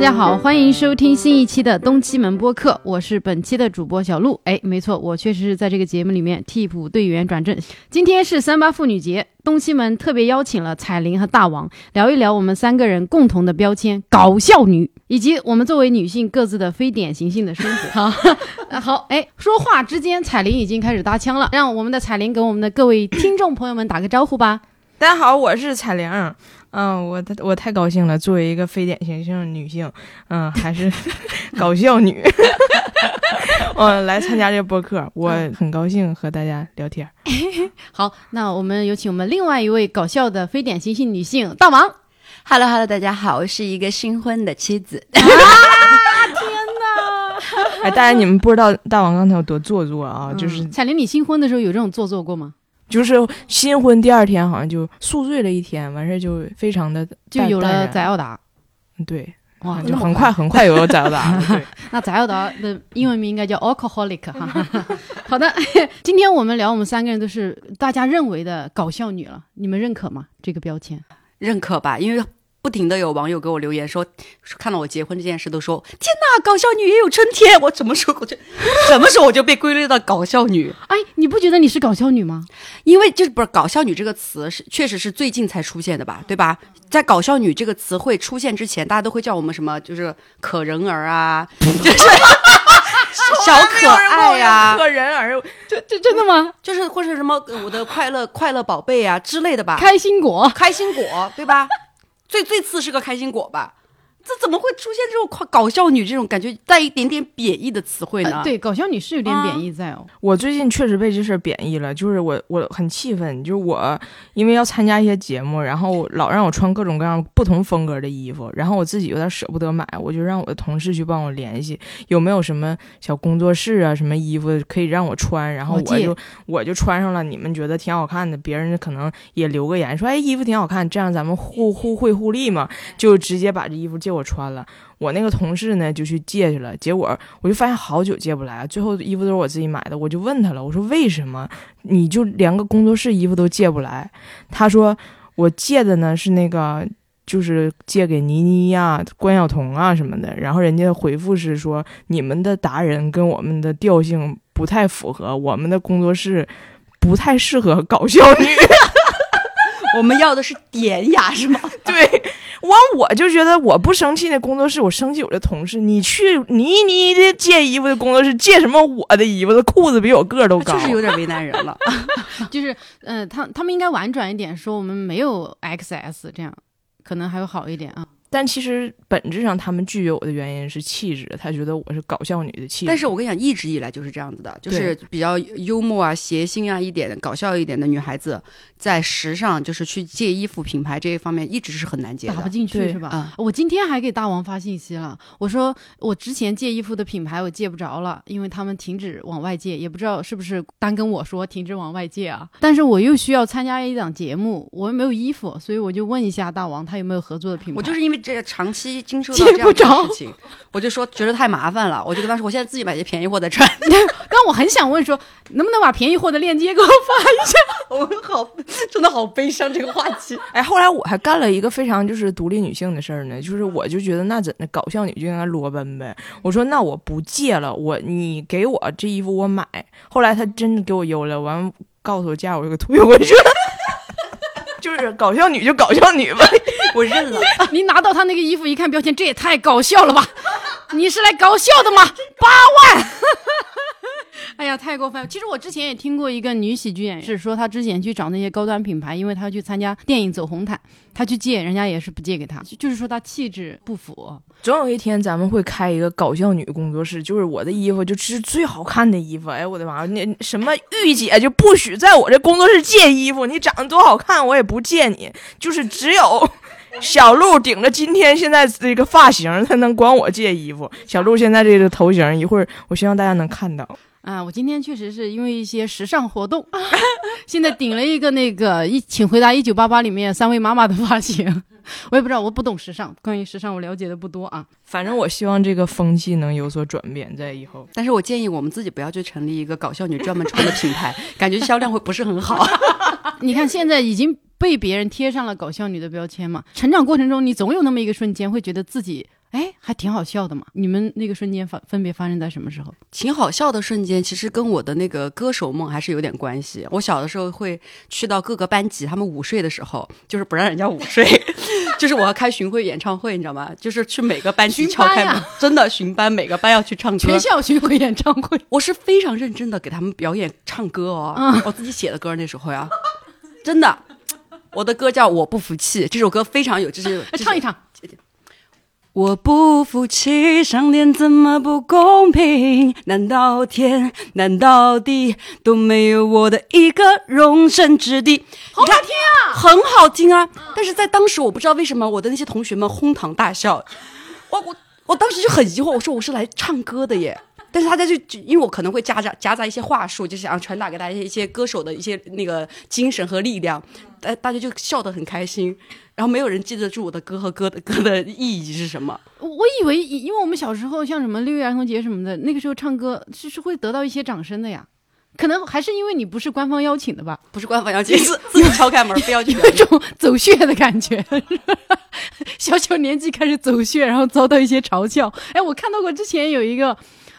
家好，欢迎收听新一期的东七门播客，我是本期的主播小鹿。哎，没错，我确实是在这个节目里面替补队员转正。今天是三八妇女节，东七门特别邀请了彩铃和大王聊一聊我们三个人共同的标签——搞笑女，以及我们作为女性各自的非典型性的生活。好，好，哎，说话之间，彩铃已经开始搭腔了，让我们的彩铃给我们的各位听众朋友们打个招呼吧。大家好，我是彩玲。嗯，我我太高兴了，作为一个非典型性女性，嗯，还是 搞笑女，我来参加这个播客，我很高兴和大家聊天。好，那我们有请我们另外一位搞笑的非典型性女性大王。Hello Hello，大家好，我是一个新婚的妻子。啊！天哪！哎，大家你们不知道大王刚才有多做作啊？就是彩玲，你新婚的时候有这种做作过吗？就是新婚第二天好像就宿醉了一天，完事儿就非常的就有了在翟奥达。对，哇，就很快很快有了翟奥达。那翟奥达的英文名应该叫 alcoholic 哈。好的，今天我们聊我们三个人都是大家认为的搞笑女了，你们认可吗？这个标签？认可吧，因为不停的有网友给我留言说，看到我结婚这件事都说，天哪，搞笑女也有春天。我什么时候我就什么时候我就被归类到搞笑女？哎，你不觉得你是搞笑女吗？因为就是不是搞笑女这个词是确实是最近才出现的吧，对吧？在搞笑女这个词汇出现之前，大家都会叫我们什么，就是可人儿啊，就是小可爱呀、可人儿，这这真的吗？就是或者什么呃我的快乐快乐宝贝啊之类的吧，开心果，开心果，对吧？最最次是个开心果吧？这怎么会出现这种快搞笑女这种感觉带一点点贬义的词汇呢？呃对，搞笑女是有点贬义在哦。我最近确实被这事儿贬义了，就是我我很气愤，就是我因为要参加一些节目，然后老让我穿各种各样不同风格的衣服，然后我自己有点舍不得买，我就让我的同事去帮我联系有没有什么小工作室啊，什么衣服可以让我穿，然后我就我就穿上了，你们觉得挺好看的，别人可能也留个言说，哎，衣服挺好看，这样咱们互互惠互利嘛，就直接把这衣服借我穿了。我那个同事呢就去借去了，结果我就发现好久借不来，最后衣服都是我自己买的，我就问他了，我说为什么你就连个工作室衣服都借不来？他说我借的呢是那个。就是借给倪妮呀、关晓彤啊什么的，然后人家回复是说你们的达人跟我们的调性不太符合，我们的工作室不太适合搞笑女。我们要的是典雅，是吗？对，我我就觉得我不生气那工作室，我生气我的同事。你去倪妮的借衣服的工作室借什么我的衣服？的裤子比我个儿都高。就是有点为难人了。就是，嗯，他他们应该婉转一点说，我们没有 XS 这样，可能还会好一点啊。但其实本质上他们拒绝我的原因是气质，他觉得我是搞笑女的气质。但是我跟你讲，一直以来就是这样子的，就是比较幽默啊、谐星啊一点、搞笑一点的女孩子，在时尚就是去借衣服品牌这一方面，一直是很难借的。打不进去是吧？啊我今天还给大王发信息了，我说我之前借衣服的品牌我借不着了，因为他们停止往外借，也不知道是不是单跟我说停止往外借啊。但是我又需要参加一档节目，我又没有衣服，所以我就问一下大王，他有没有合作的品牌？我就是因为这个长期经受到这样的不着事情，我就说觉得太麻烦了，我就跟他说，我现在自己买些便宜货再穿。但我很想问说，能不能把便宜货的链接给我发一下？我好，真的好悲伤这个话题。哎，后来我还干了一个非常就是独立女性的事儿呢，就是我就觉得那怎的搞笑女就应该裸奔呗。我说那我不借了，我你给我这衣服我买。后来他真的给我邮了，完告诉我价我就给退回去了。就是搞笑女就搞笑女吧，我认了，你拿到他那个衣服一看标签，这也太搞笑了吧！你是来搞笑的吗？八万！哎呀，太过分了！其实我之前也听过一个女喜剧演员，是说她之前去找那些高端品牌，因为她要去参加电影走红毯，她去借，人家也是不借给她，就就是说她气质不符。总有一天咱们会开一个搞笑女工作室，就是我的衣服就是最好看的衣服。哎，我的妈！那什么御姐就不许在我这工作室借衣服，你长得多好看我也不借你，就是只有。小鹿顶着今天现在这个发型才能管我借衣服。小鹿现在这个头型，一会儿我希望大家能看到。啊，我今天确实是因为一些时尚活动，现在顶了一个那个一，请回答一九八八里面三位妈妈的发型。我也不知道，我不懂时尚，关于时尚我了解的不多啊。反正我希望这个风气能有所转变，在以后。但是我建议我们自己不要去成立一个搞笑女专门穿的品牌，感觉销量会不是很好。你看现在已经被别人贴上了搞笑女的标签嘛，成长过程中你总有那么一个瞬间会觉得自己哎，还挺好笑的嘛。你们那个瞬间发分别发生在什么时候？挺好笑的瞬间，其实跟我的那个歌手梦还是有点关系。我小的时候会去到各个班级，他们午睡的时候，就是不让人家午睡，就是我要开巡回演唱会，你知道吗？就是去每个班级敲开门，真的巡班，每个班要去唱歌全。校巡回演唱会。我是非常认真的给他们表演唱歌哦，嗯我自己写的歌那时候呀，真的，我的歌叫《我不服气》，这首歌非常有，就是哎唱一。唱。我不服气，上天怎么不公平？难道天，难道地都没有我的一个容身之地？好好听啊，很好听啊！但是在当时，我不知道为什么我的那些同学们哄堂大笑，我我我当时就很疑惑，我说我是来唱歌的耶。但是大家就就因为我可能会夹杂夹杂一些话术，就想要传达给大家一些歌手的一些那个精神和力量，大大家就笑得很开心，然后没有人记得住我的歌和歌的歌的意义是什么。我我以为，因为我们小时候像什么六一儿童节什么的，那个时候唱歌是是会得到一些掌声的呀。可能还是因为你不是官方邀请的吧，不是官方邀请，自自己敲开门，非要去有一种走穴的感觉。小小年纪开始走穴，然后遭到一些嘲笑。哎，我看到过之前有一个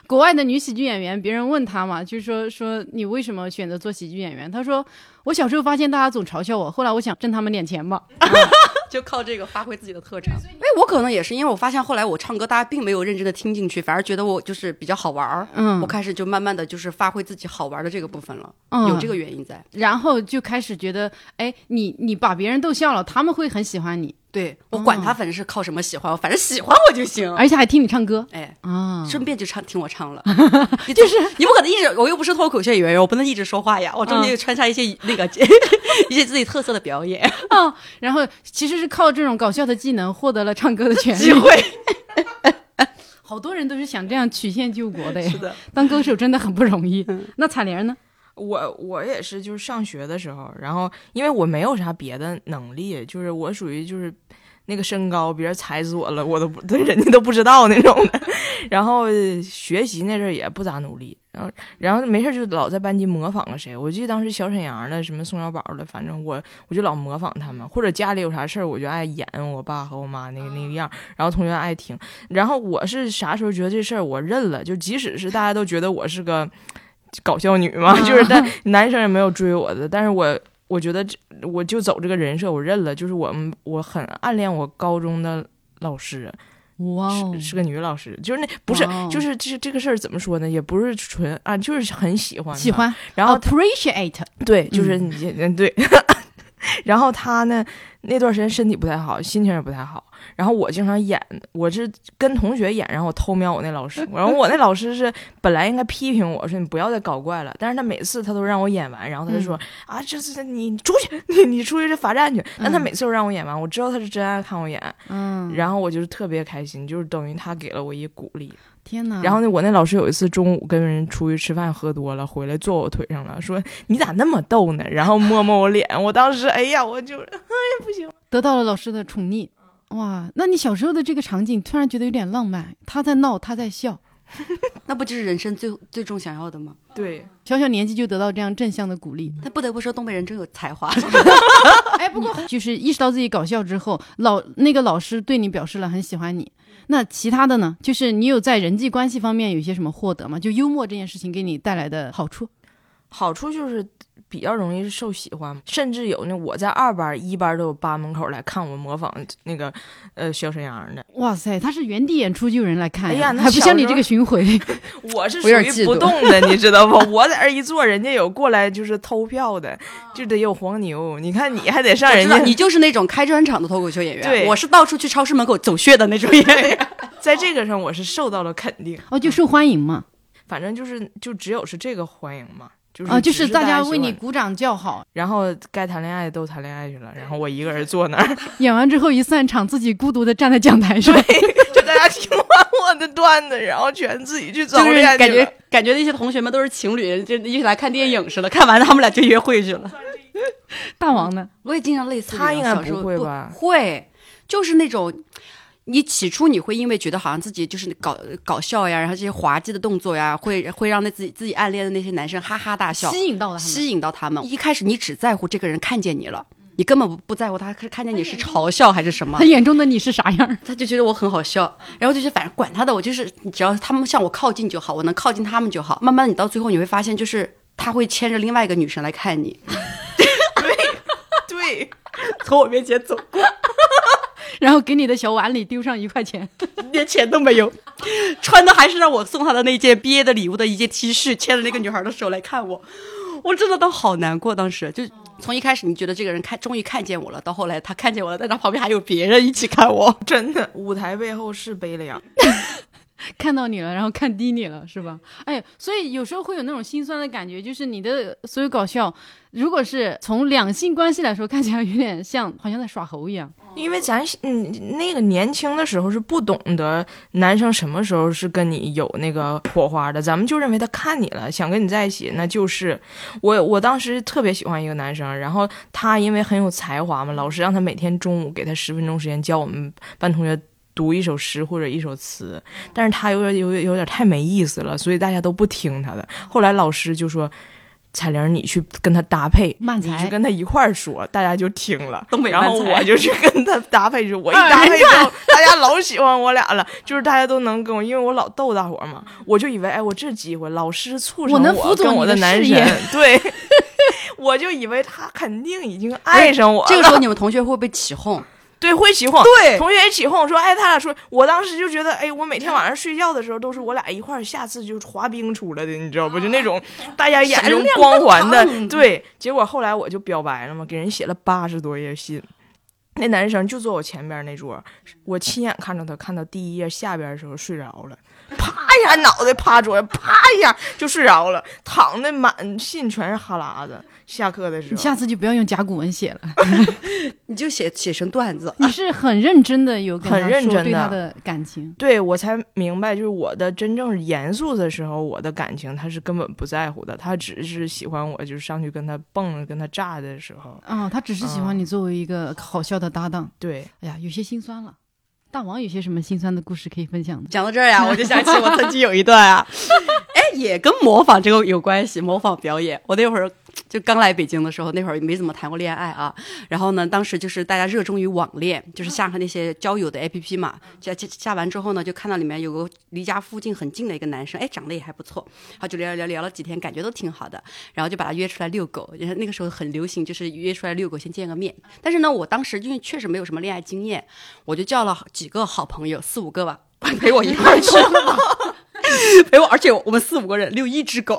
国外的女喜剧演员，别人问她嘛，就是说说你为什么选择做喜剧演员？她说我小时候发现大家总嘲笑我，后来我想挣他们点钱吧。就靠这个发挥自己的特长。哎，我可能也是，因为我发现后来我唱歌，大家并没有认真的听进去，反而觉得我就是比较好玩儿。嗯我开始就慢慢的就是发挥自己好玩的这个部分了，嗯有这个原因在。然后就开始觉得，哎，你你把别人逗笑了，他们会很喜欢你，对我管他反正是靠什么喜欢我，反正喜欢我就行。而且还听你唱歌哎，啊。顺便就唱听我唱了，就是你不可能一直，我又不是脱口秀演员，我不能一直说话呀，我中间又穿插一些那个 一些自己特色的表演啊，然后其实是靠这种搞笑的技能获得了唱歌的权利。机会。好多人都是想这样曲线救国的，是的，当歌手真的很不容易。那彩玲呢？我我也是，就是上学的时候，然后因为我没有啥别的能力，就是我属于就是那个身高，别人踩死我了，我都不对人家都不知道那种的。然后学习那阵儿也不咋努力，然后然后没事就老在班级模仿个谁。我记得当时小沈阳的，什么宋小宝的，反正我我就老模仿他们，或者家里有啥事儿，我就爱演我爸和我妈那个那个样儿，然后同学爱听。然后我是啥时候觉得这事儿我认了，就即使是大家都觉得我是个。搞笑女嘛，就是但男生也没有追我的，但是我我觉得这我就走这个人设，我认了。就是我们我很暗恋我高中的老师，哇哦是是个女老师，就是那不是就是这这个事儿怎么说呢？也不是纯啊，就是很喜欢喜，欢，然后 appreciate，对，就是你嗯对，然后他呢那段时间身体不太好，心情也不太好。然后我经常演，我是跟同学演，然后我偷瞄我那老师，然后我那老师是本来应该批评我说你不要再搞怪了，但是他每次他都让我演完，然后他就说、啊，这是你你出去，你你出去这罚站去。但他每次都让我演完，我知道他是真爱看我演，嗯，然后我就是特别开心，就是等于他给了我一鼓励。天哪，然后呢，我那老师有一次中午跟人出去吃饭喝多了，回来坐我腿上了，说你咋那么逗呢？然后摸摸我脸，我当时哎呀，我就哎呀不行。得到了老师的宠溺，哇，那你小时候的这个场景突然觉得有点浪漫，他在闹，他在笑，那不就是人生最最终想要的吗？对，小小年纪就得到这样正向的鼓励。他不得不说，东北人真有才华。哎，不过就是意识到自己搞笑之后，老那个老师对你表示了很喜欢你。那其他的呢？就是你有在人际关系方面有些什么获得吗？就幽默这件事情给你带来的好处？好处就是比较容易受喜欢，甚至有那我在二班、一班都有班门口来看我模仿那个呃小沈阳的，哇塞，他是原地演出就有人来看哎呀那还不像你这个巡回。我是属于不动的，你知道不？我在这儿一坐，人家有过来就是偷票的，就得有黄牛。你看你还得上人家，你就是那种开专场的脱口秀演员，对我是到处去超市门口走穴的那种演员。在这个上我是受到了肯定。哦，就受欢迎嘛。反正就是就只有是这个欢迎嘛，就是啊，就是大家为你鼓掌叫好。然后该谈恋爱的都谈恋爱去了，然后我一个人坐那儿，演完之后一散场，自己孤独的站在讲台上。就大家听完我的段子，然后全自己去早就是感恋去了觉感觉那些同学们都是情侣，就一起来看电影似的，看完他们俩就约会去了。大王呢？我也经常类似，他应该不会吧会，就是那种。你起初你会因为觉得好像自己就是搞搞笑呀，然后这些滑稽的动作呀，会会让那自己自己暗恋的那些男生哈哈大笑，吸引到了他们。吸引到他们。一开始你只在乎这个人看见你了，你根本不不在乎他是看见你是嘲笑还是什么他，眼中的你是啥样？他就觉得我很好笑，然后就是反正管他的，我就是只要他们向我靠近就好，我能靠近他们就好。慢慢你到最后你会发现，就是他会牵着另外一个女生来看你，对，从我面前走过，然后给你的小碗里丢上一块钱，连钱都没有，穿的还是让我送他的那件毕业的礼物的一件 T 恤，牵着那个女孩的手来看我，我真的都好难过。当时就从一开始你觉得这个人看终于看见我了，到后来他看见我了，但他旁边还有别人一起看我。真的，舞台背后是悲凉。看到你了，然后看低你了，是吧？哎，所以有时候会有那种心酸的感觉，就是你的所有搞笑，如果是从两性关系来说，看起来有点像，好像在耍猴一样。因为咱嗯那个年轻的时候是不懂得男生什么时候是跟你有那个火花的，咱们就认为他看你了，想跟你在一起，那就是我我当时特别喜欢一个男生，然后他因为很有才华嘛，老师让他每天中午给他十分钟时间教我们班同学。读一首诗或者一首词，但是他有点有有点太没意思了，所以大家都不听他的。后来老师就说：“彩玲，你去跟他搭配，慢你去才跟他一块儿说，大家就听了。”东北然后我就去跟他搭配说，我一搭配之后，大家老喜欢我俩了，就是大家都能跟我，因为我老逗大伙儿嘛，我就以为，哎，我这机会，老师促成我跟我的男神，对，我就以为他肯定已经爱上我了。这个时候你们同学会被起哄，对会起哄，对同学也起哄说，哎，他俩说，我当时就觉得，哎，我每天晚上睡觉的时候都是我俩一块儿，下次就滑冰出来的，你知道不？就那种大家眼中光环的，对。结果后来我就表白了嘛，给人写了八十多页信。那男生就坐我前边那桌，我亲眼看着他看到第一页下边的时候睡着了，啪一下脑袋趴桌上，啪一下就睡着了，躺的满信全是哈喇子。下课的时候，你下次就不要用甲骨文写了，你就写写成段子。你是很认真的有很认真的对他的感情。对我才明白，就是我的真正严肃的时候，我的感情他是根本不在乎的，他只是喜欢我，就是上去跟他蹦、跟他炸的时候，哦，他只是喜欢你作为一个好笑的搭档。对，哎呀，有些心酸了。大王有些什么心酸的故事可以分享的？讲到这儿呀，我就想起我曾经有一段啊，哎，也跟模仿这个有关系，模仿表演。我那会儿就刚来北京的时候，那会儿没怎么谈过恋爱啊。然后呢，当时就是大家热衷于网恋，就是下上那些交友的 APP 嘛。下下下完之后呢，就看到里面有个离家附近很近的一个男生，哎，长得也还不错，然后就聊聊聊了几天，感觉都挺好的。然后就把他约出来遛狗，然后那个时候很流行，就是约出来遛狗先见个面。但是呢，我当时因为确实没有什么恋爱经验，我就叫了几个好朋友，四五个吧，陪我一块儿去。陪我，而且我们四五个人遛一只狗，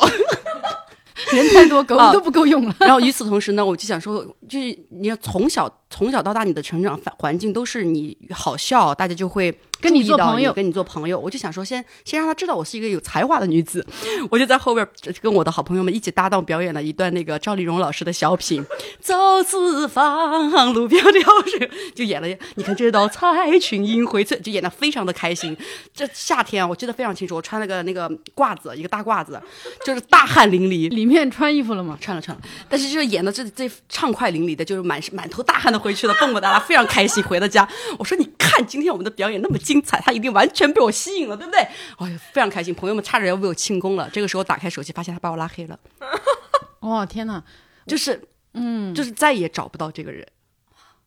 人太多，狗啊都不够用了。然后与此同时呢，我就想说，就是你要从小从小到大，你的成长环环境都是你好笑，大家就会跟你做朋友跟你做朋友。我就想说先，先让他知道我是一个有才华的女子。我就在后边跟我的好朋友们一起搭档表演了一段那个赵丽蓉老师的小品，走四方，路边流水，就演了。你看这道菜，群英荟萃，就演的非常的开心。这夏天啊，我记得非常清楚，我穿了个那个褂子，一个大褂子，就是大汗淋漓，里面穿衣服了吗？穿了穿了，但是就是演的这这畅快淋漓的，就是满满头大汗的回去了，蹦蹦哒哒，非常开心。回到家，我说你看今天我们的表演那么精彩，他一定完全被我吸引了，对不对？哎呀，非常开心，朋友们差点要为我庆功了。这个时候打开手机，发现他把我拉黑了，哇、天哪！就是嗯，就是再也找不到这个人。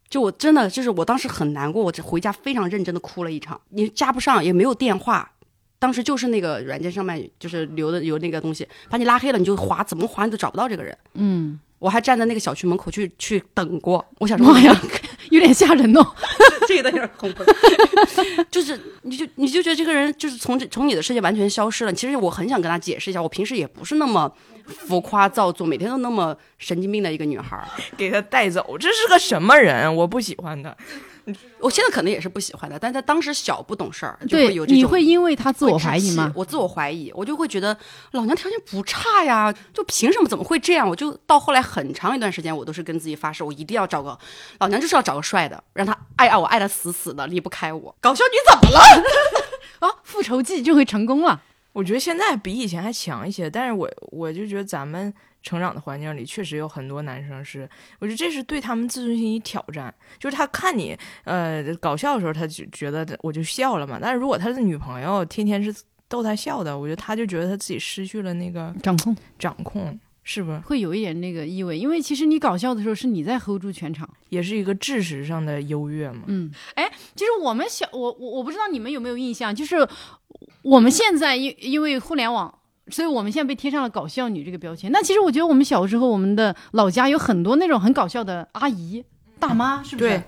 就我真的就是我当时很难过，我这回家非常认真的哭了一场。你加不上，也没有电话，当时就是那个软件上面就是留的有那个东西，把你拉黑了，你就划怎么划你都找不到这个人。嗯，我还站在那个小区门口去去等过，我想说妈呀，有点吓人哦。这个有点恐怖，就是你就你就觉得这个人就是从这从你的世界完全消失了。其实我很想跟他解释一下，我平时也不是那么浮夸造作，每天都那么神经病的一个女孩儿。给他带走，这是个什么人？我不喜欢他。我现在可能也是不喜欢的，但他当时小不懂事儿，就对会有，这种你会因为他自我怀疑吗？我自我怀疑，我就会觉得老娘条件不差呀，就凭什么怎么会这样？我就到后来很长一段时间，我都是跟自己发誓，我一定要找个老娘就是要找个帅的，让他爱爱我爱的死死的，离不开我。搞笑女怎么了？啊，复仇记就会成功了。我觉得现在比以前还强一些，但是我我就觉得咱们成长的环境里确实有很多男生是，我觉得这是对他们自尊心一挑战。就是他看你呃搞笑的时候，他就觉得我就笑了嘛，但是如果他的女朋友天天是逗他笑的，我觉得他就觉得他自己失去了那个掌控，掌控。是不是？会有一点那个意味，因为其实你搞笑的时候是你在 hold 住全场。也是一个知识上的优越嘛。嗯，哎，其实我们小我我我不知道你们有没有印象，就是我们现在因因为互联网。所以我们现在被贴上了搞笑女这个标签。那其实我觉得我们小时候，我们的老家有很多那种很搞笑的阿姨、大妈，是不是？对，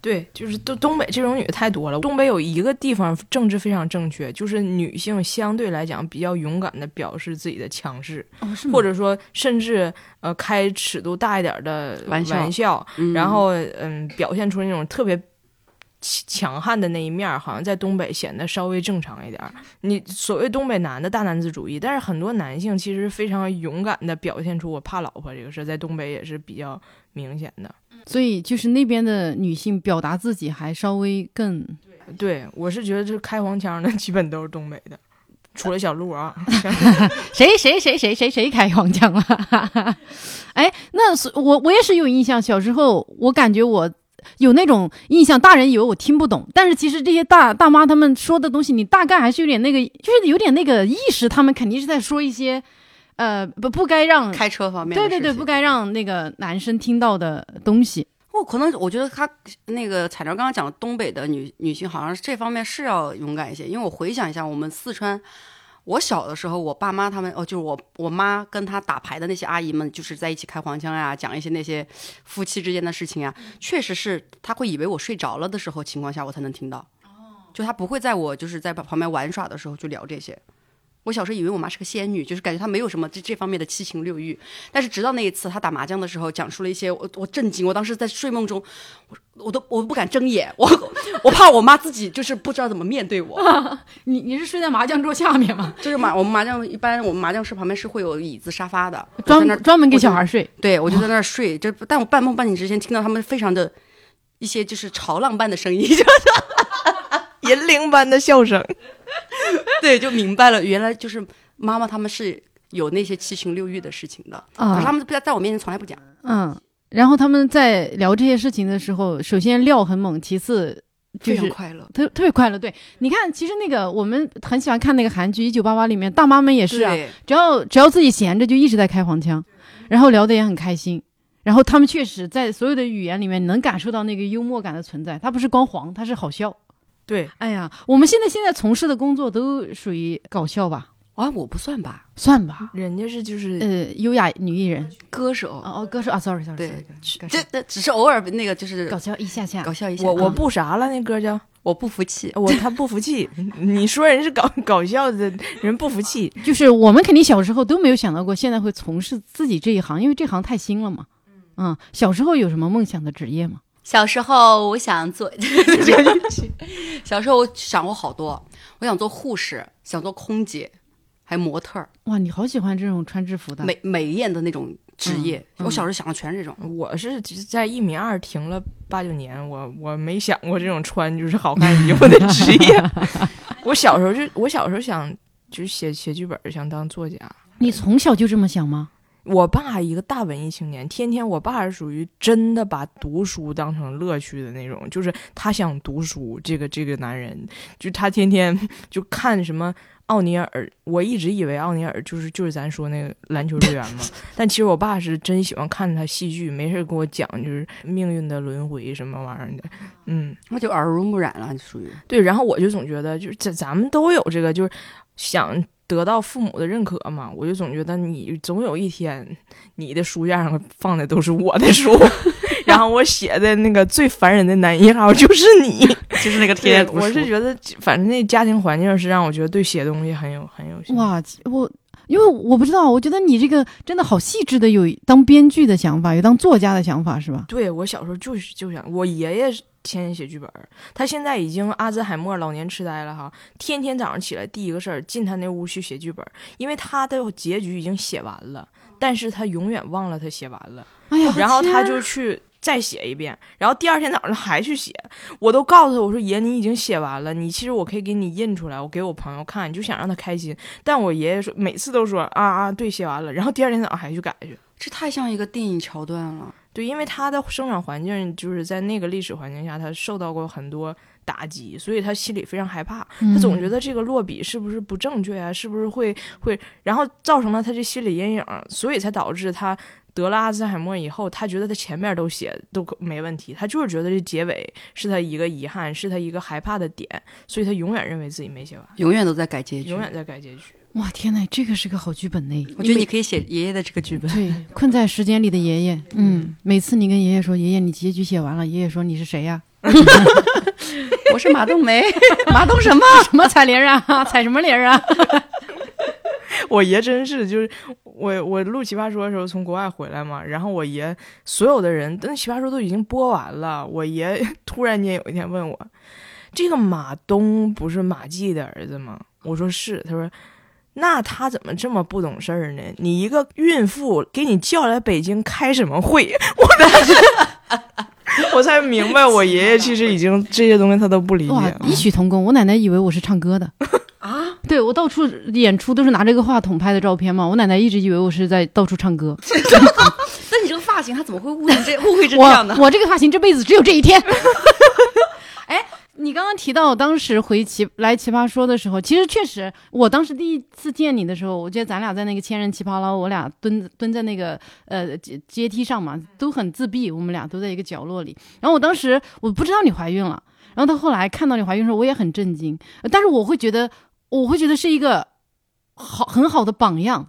对，就是东东北这种女的太多了。东北有一个地方政治非常正确，就是女性相对来讲比较勇敢的表示自己的强势，哦，是吗？或者说甚至呃开尺度大一点的玩笑玩笑，嗯然后嗯表现出那种特别强强悍的那一面儿，好像在东北显得稍微正常一点儿。你所谓东北男的大男子主义，但是很多男性其实非常勇敢的表现出我怕老婆这个事儿，在东北也是比较明显的。所以就是那边的女性表达自己还稍微更对我是觉得这开黄腔的基本都是东北的，除了小鹿啊。谁谁谁谁谁谁开黄腔了？哎，那我我也是有印象，小时候我感觉我有那种印象，大人以为我听不懂，但是其实这些大大妈他们说的东西，你大概还是有点那个，就是有点那个意识，他们肯定是在说一些，呃，不不该让，开车方面对对对，不该让那个男生听到的东西。我可能我觉得他那个彩超刚刚讲的东北的女女性，好像是这方面是要勇敢一些。因为我回想一下，我们四川，我小的时候，我爸妈他们哦，就是我我妈跟她打牌的那些阿姨们，就是在一起开黄腔呀，讲一些那些夫妻之间的事情啊，确实是她会以为我睡着了的时候情况下我才能听到，就她不会在我就是在旁边玩耍的时候就聊这些。我小时候以为我妈是个仙女，就是感觉她没有什么这这方面的七情六欲。但是直到那一次，她打麻将的时候讲述了一些我我震惊，我当时在睡梦中，我我都我不敢睁眼，我我怕我妈自己就是不知道怎么面对我。你你是睡在麻将桌下面吗？就是麻我们麻将一般我们麻将室旁边是会有椅子沙发的，我在那专专门给小孩睡。对我就在那儿睡，就但我半梦半醒之间听到他们非常的一些就是潮浪般的声音，就银铃般的笑声，对就明白了，原来就是妈妈他们是有那些七情六欲的事情的，啊可是他们在在我面前从来不讲。嗯，然后他们在聊这些事情的时候，首先料很猛，其次就是非常快乐，特特别快乐。对，你看，其实那个我们很喜欢看那个韩剧《一九八八》里面，大妈们也是啊，只要只要自己闲着，就一直在开黄腔，然后聊得也很开心。然后他们确实在所有的语言里面能感受到那个幽默感的存在，它不是光黄，它是好笑。对，哎呀，我们现在现在从事的工作都属于搞笑吧？啊，我不算吧，算吧。人家是就是呃，优雅女艺人，歌手，哦哦，歌手啊，sorry sorry，这这只是偶尔那个就是搞笑一下下搞，笑一下。我我嗯不啥了，那歌叫我不服气，我他不服气。你说人是搞搞笑的人不服气，就是我们肯定小时候都没有想到过，现在会从事自己这一行，因为这行太新了嘛。嗯，小时候有什么梦想的职业吗？小时候我想做，小时候我想过好多，我想做护士，想做空姐，还有模特儿，哇，你好喜欢这种穿制服的。美美艳的那种职业。嗯我小时候想的全是这种。我是在一米二停了八九年，我我没想过这种穿就是好看衣服的职业。我小时候就我小时候想就是写写剧本，想当作家。你从小就这么想吗？我爸一个大文艺青年，天天我爸是属于真的把读书当成乐趣的那种，就是他想读书。这个这个男人，就他天天 就看什么奥尼尔，我一直以为奥尼尔就是就是咱说那个篮球队员嘛，但其实我爸是真喜欢看他戏剧，没事给我讲就是命运的轮回什么玩意儿的，嗯，那就耳濡目染了，属于对。然后我就总觉得，就是咱咱们都有这个，就是想得到父母的认可嘛。我就总觉得你总有一天，你的书架上放的都是我的书，然后我写的那个最烦人的男一号就是你。就是那个天，我是觉得，反正那家庭环境是让我觉得对写东西很有很有。哇，我因为我不知道，我觉得你这个真的好细致的，有当编剧的想法，有当作家的想法，是吧？对我小时候就是就想，我爷爷天天写剧本，他现在已经阿兹海默老年痴呆了哈，天天早上起来第一个事儿进他那屋去写剧本，因为他的结局已经写完了，但是他永远忘了他写完了，哎呀，然后他就去。再写一遍，然后第二天早上还去写。我都告诉他，我说爷，你已经写完了，你其实我可以给你印出来，我给我朋友看，你就想让他开心。但我爷爷说，每次都说啊啊，对，写完了，然后第二天早上还去改去。这太像一个电影桥段了。对，因为他的生长环境就是在那个历史环境下，他受到过很多打击，所以他心里非常害怕。他总觉得得这个落笔是不是不正确啊？是不是会会，然后造成了他这心理阴影，所以才导致他得了阿兹海默以后，他觉得他前面都写都没问题，他就是觉得这结尾是他一个遗憾，是他一个害怕的点，所以他永远认为自己没写完，永远都在改结局。永远在改结局。哇天呐，这个是个好剧本呢。我觉得你可以写爷爷的这个剧本。对，困在时间里的爷爷，嗯，每次你跟爷爷说，爷爷你结局写完了，爷爷说你是谁呀？我是马冬梅，马冬什么？什么采铃儿啊？采什么铃啊？我爷真是，就是我我录《奇葩说》的时候从国外回来嘛，然后我爷所有的人，那《奇葩说》都已经播完了，我爷 突然间有一天问我，这个马东不是马季的儿子吗？我说是，他说。那他怎么这么不懂事儿呢？你一个孕妇给你叫来北京开什么会？我才我才明白，我爷爷其实已经这些东西他都不理哇解，。异曲同工。我奶奶以为我是唱歌的啊，对我到处演出都是拿着个话筒拍的照片嘛，我奶奶一直以为我是在到处唱歌。那你这个发型，他怎么会误成这误会成这样呢？我我这个发型这辈子只有这一天。哎，你刚刚提到当时回奇来奇葩说的时候，其实确实，我当时第一次见你的时候，我觉得咱俩在那个千人奇葩捞，我俩蹲蹲在那个呃阶阶梯上嘛，都很自闭，我们俩都在一个角落里。然后我当时我不知道你怀孕了，然后到后来看到你怀孕的时候，我也很震惊，呃但是我会觉得，我会觉得是一个好很好的榜样。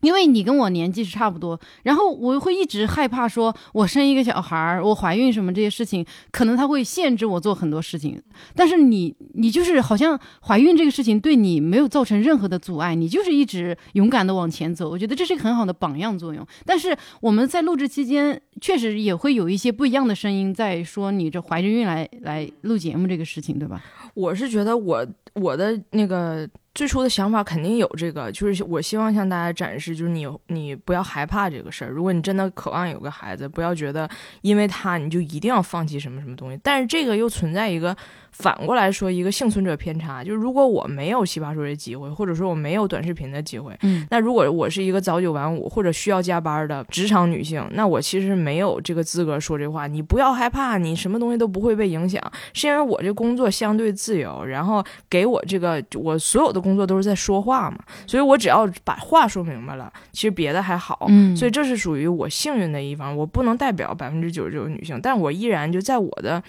因为你跟我年纪是差不多，然后我会一直害怕说，我生一个小孩儿，我怀孕什么这些事情，可能它会限制我做很多事情。但是你，你就是好像怀孕这个事情对你没有造成任何的阻碍，你就是一直勇敢的往前走。我觉得这是一个很好的榜样作用。但是我们在录制期间，确实也会有一些不一样的声音在说你这怀着孕来来录节目这个事情，对吧？我是觉得我我的那个最初的想法肯定有这个，就是我希望向大家展示，就是你你不要害怕这个事儿。如果你真的渴望有个孩子，不要觉得因为他你就一定要放弃什么什么东西。但是这个又存在一个反过来说一个幸存者偏差，就是如果我没有奇葩说的机会，或者说我没有短视频的机会，嗯，那如果我是一个早九晚五或者需要加班的职场女性，那我其实没有这个资格说这话。你不要害怕，你什么东西都不会被影响，是因为我这工作相对自由，然后给我这个我所有的工作都是在说话嘛，所以我只要把话说明白了，其实别的还好。嗯，所以这是属于我幸运的一方，我不能代表百分之九十九的女性，但我依然就在我的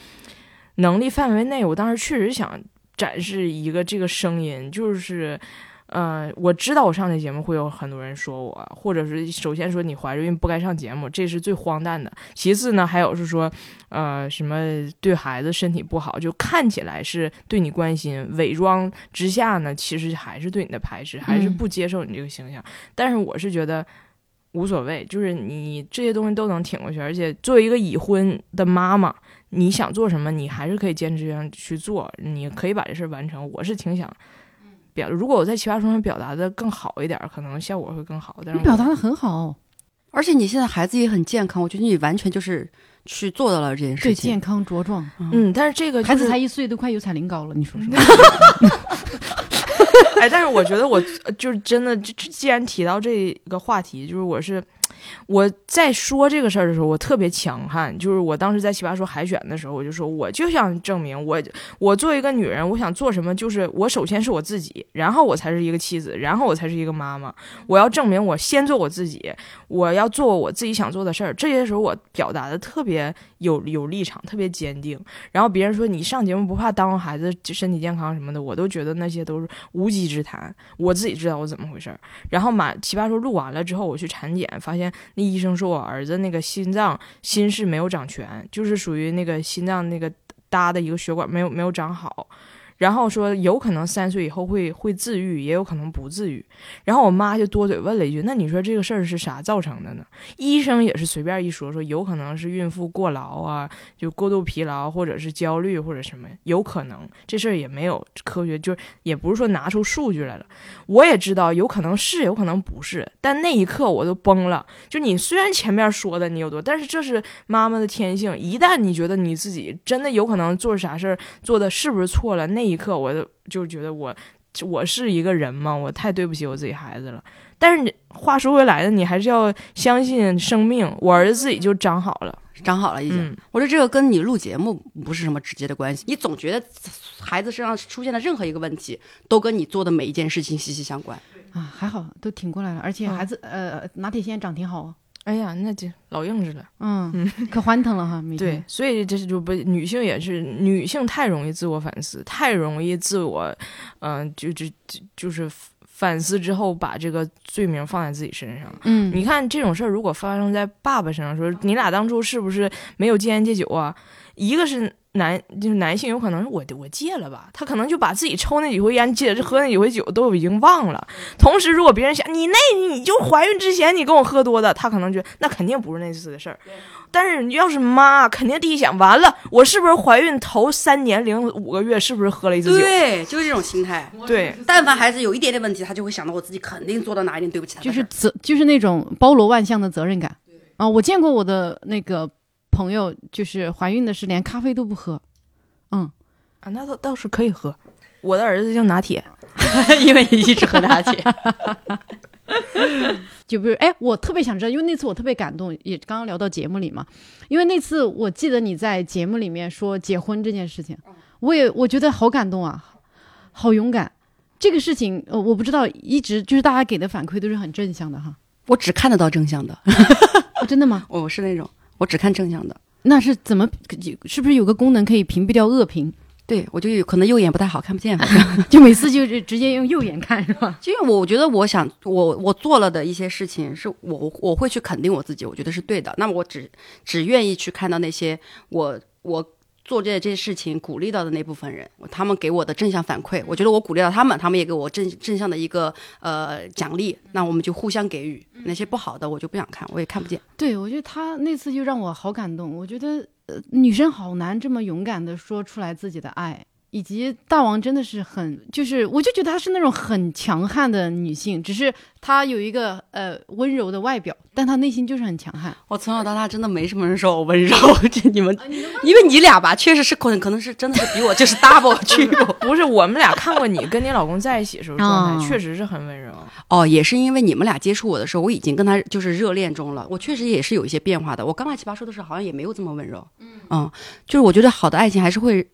能力范围内，我当时确实想展示一个这个声音，就是。呃，我知道我上这节目会有很多人说我，或者是首先说你怀着孕不该上节目，这是最荒诞的。其次呢，还有是说，呃，什么对孩子身体不好，就看起来是对你关心，伪装之下呢，其实还是对你的排斥，还是嗯不接受你这个形象。但是我是觉得无所谓，就是你这些东西都能挺过去，而且作为一个已婚的妈妈，你想做什么，你还是可以坚持这样去做，你可以把这事儿完成。我是挺想表，如果我在奇葩说上表达的更好一点，可能效果会更好。但是你表达的很好，而且你现在孩子也很健康，我觉得你完全就是去做到了这件事情。健康茁壮，嗯，但是这个、就是、孩子才一岁，都快有彩铃高了，你说说？哎，但是我觉得我呃就是真的，既然提到这个话题，就是我是我在说这个事儿的时候，我特别强悍。就是我当时在奇葩说海选的时候，我就说，我就想证明我我作为一个女人，我想做什么，就是我首先是我自己，然后我才是一个妻子，然后我才是一个妈妈。我要证明我先做我自己，我要做我自己想做的事儿。这些时候我表达的特别有有立场，特别坚定。然后别人说你上节目不怕耽误孩子身体健康什么的，我都觉得那些都是无稽之谈。我自己知道我怎么回事儿。然后马奇葩说录完了之后，我去产检，发现那医生说我儿子那个心脏心室没有长全，就是属于那个心脏那个搭的一个血管没有没有长好。然后说有可能三岁以后会会自愈，也有可能不自愈。然后我妈就多嘴问了一句：“那你说这个事儿是啥造成的呢？”医生也是随便一说，说有可能是孕妇过劳啊，就过度疲劳，或者是焦虑，或者什么，有可能这事儿也没有科学，就也不是说拿出数据来了。我也知道有可能是，有可能不是，但那一刻我都崩了。就你虽然前面说的你有多，但是这是妈妈的天性。一旦你觉得你自己真的有可能做啥事儿做的是不是错了，那一刻我就就觉得我我是一个人吗？我太对不起我自己孩子了。但是你话说回来呢，你还是要相信生命。我儿子自己就长好了，长好了已经。嗯我说这个跟你录节目不是什么直接的关系，你总觉得孩子身上出现的任何一个问题，都跟你做的每一件事情息息相关。啊，还好都挺过来了，而且嗯孩子、呃拿铁现在长挺好啊，哎呀，那就老硬实了。嗯，可欢腾了哈，每对，所以这是就不女性也是女性太容易自我反思，太容易自我，嗯、就就就就是反思之后把这个罪名放在自己身上。嗯，你看这种事儿，如果发生在爸爸身上，说你俩当初是不是没有戒烟戒酒啊？一个是男，就是男性，有可能是我我戒了吧，他可能就把自己抽那几回烟、戒喝那几回酒都已经忘了。同时，如果别人想你那你就怀孕之前你跟我喝多的，他可能觉得那肯定不是那次的事儿。但是你要是妈，肯定第一想，完了，我是不是怀孕头三年零五个月是不是喝了一次酒？对，就是这种心态。对，但凡孩子有一点点问题，他就会想到我自己肯定做到哪一点对不起他。就是责，就是那种包罗万象的责任感啊！我见过我的那个朋友，就是怀孕的是连咖啡都不喝，嗯，啊，那倒倒是可以喝。我的儿子叫拿铁，因为你一直喝拿铁。就比如，哎，我特别想知道，因为那次我特别感动，也刚刚聊到节目里嘛，因为那次我记得你在节目里面说结婚这件事情，我也我觉得好感动啊，好勇敢。这个事情，呃，我不知道，一直就是大家给的反馈都是很正向的哈。我只看得到正向的，哦、真的吗？我是那种我只看正向的。那是怎么？是不是有个功能可以屏蔽掉恶评？对，我就有可能右眼不太好，看不见，反 正就每次就是直接用右眼看是吧？就因为我觉得我想我我做了的一些事情，是我我会去肯定我自己，我觉得是对的。那么我只只愿意去看到那些我我做这这些事情鼓励到的那部分人，他们给我的正向反馈，我觉得我鼓励到他们，他们也给我正正向的一个呃奖励，那我们就互相给予。那些不好的我就不想看，我也看不见。对，我觉得他那次就让我好感动。我觉得呃，女生好难这么勇敢的说出来自己的爱。以及大王真的是很，就是我就觉得她是那种很强悍的女性，只是她有一个呃温柔的外表，但他内心就是很强悍。我从小到大真的没什么人说我温柔，这你们，因为你俩吧，确实是可能可能是真的是比我就是 double 去不是我们俩看过你跟你老公在一起时候状态，哦确实是很温柔。哦，也是因为你们俩接触我的时候，我已经跟他就是热恋中了，我确实也是有一些变化的。我刚来奇葩说的时候，好像也没有这么温柔。嗯，就是我觉得好的爱情还是会，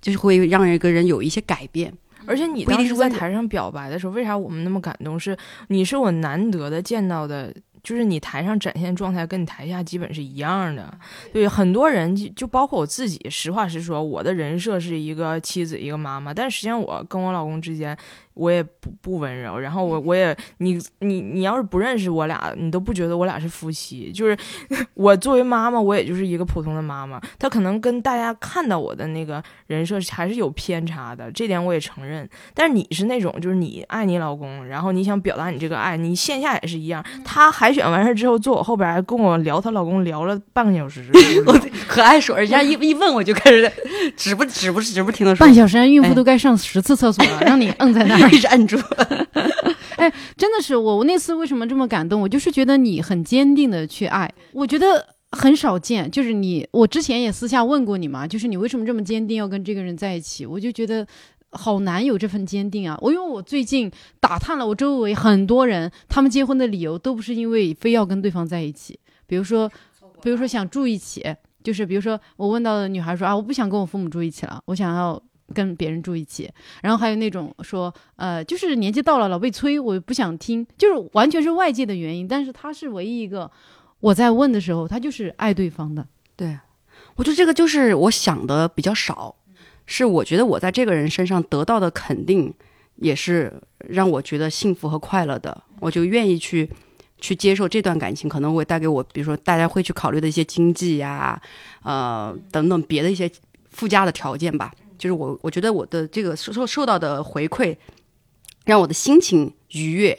就是会让一个人有一些改变。而且你当时在台上表白的时候，为啥我们那么感动？是你是我难得的见到的，就是你台上展现状态跟你台下基本是一样的。对，很多人就就包括我自己，实话实说，我的人设是一个妻子，一个妈妈，但实际上我跟我老公之间。我也不不温柔，然后我我也你你你要是不认识我俩，你都不觉得我俩是夫妻。就是 我作为妈妈，我也就是一个普通的妈妈，她可能跟大家看到我的那个人设还是有偏差的，这点我也承认。但是你是那种，就是你爱你老公，然后你想表达你这个爱，你线下也是一样。她海选完事之后，坐我后边还跟我聊她老公，聊了半个小时。我可爱说，人家一一问我就开始指不指不指不停的说，半小时孕妇都该上十次厕所了，让你摁在那儿。一直摁住。哎，真的是我，我那次为什么这么感动？我就是觉得你很坚定的去爱，我觉得很少见。就是你，我之前也私下问过你嘛，就是你为什么这么坚定要跟这个人在一起？我就觉得好难有这份坚定啊！我因为我最近打探了我周围很多人，他们结婚的理由都不是因为非要跟对方在一起，比如说，比如说想住一起，就是比如说我问到的女孩说啊，我不想跟我父母住一起了，我想要。跟别人住一起，然后还有那种说，呃，就是年纪到了老被催，我不想听，就是完全是外界的原因。但是他是唯一一个我在问的时候，他就是爱对方的。对，我觉得这个就是我想的比较少，是我觉得我在这个人身上得到的肯定，也是让我觉得幸福和快乐的，我就愿意去去接受这段感情，可能会带给我，比如说大家会去考虑的一些经济呀、呃等等别的一些附加的条件吧。就是我，我觉得我的这个受受到的回馈，让我的心情愉悦，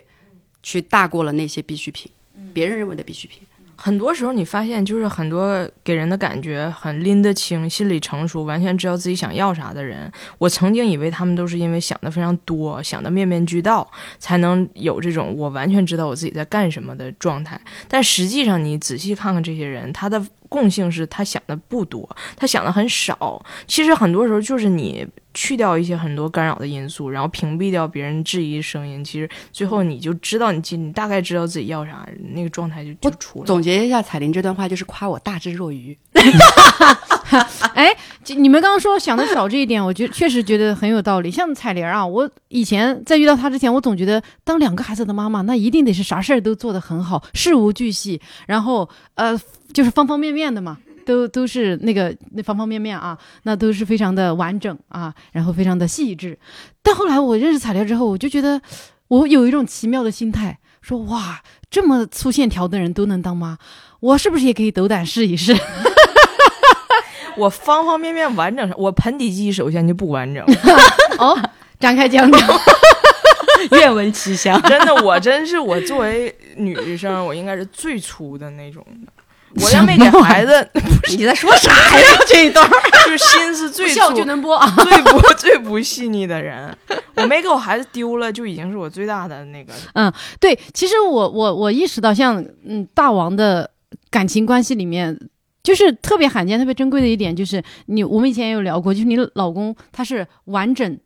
去大过了那些必需品，别人认为的必需品。很多时候你发现，就是很多给人的感觉很拎得清、心理成熟、完全知道自己想要啥的人，我曾经以为他们都是因为想的非常多、想的面面俱到，才能有这种我完全知道我自己在干什么的状态。但实际上，你仔细看看这些人，他的共性是他想的不多，他想的很少。其实很多时候就是你去掉一些很多干扰的因素，然后屏蔽掉别人质疑声音，其实最后你就知道你你大概知道自己要啥，那个状态就就出来了。总结一下，彩铃这段话就是夸我大智若愚。哎，你们刚刚说想的少这一点，我觉确实觉得很有道理。像彩玲啊，我以前在遇到她之前，我总觉得当两个孩子的妈妈，那一定得是啥事儿都做得很好，事无巨细，然后呃，就是方方面面的嘛，都都是那个那方方面面啊，那都是非常的完整啊，然后非常的细致。但后来我认识彩料之后，我就觉得我有一种奇妙的心态，说哇，这么粗线条的人都能当妈，我是不是也可以斗胆试一试？我方方面面完整，我盆底肌首先就不完整，哦，展开讲讲。愿闻其详。真的，我真是我作为女生，我应该是最粗的那种的。我要没给孩子，你在说啥呀？这一段 就是心思最笑粗就能播啊！最不 最不细腻的人。我没给我孩子丢了，就已经是我最大的那个。嗯对，其实我我我意识到像，嗯大王的感情关系里面，就是特别罕见、特别珍贵的一点，就是你我们以前也有聊过，就是你老公他是完整，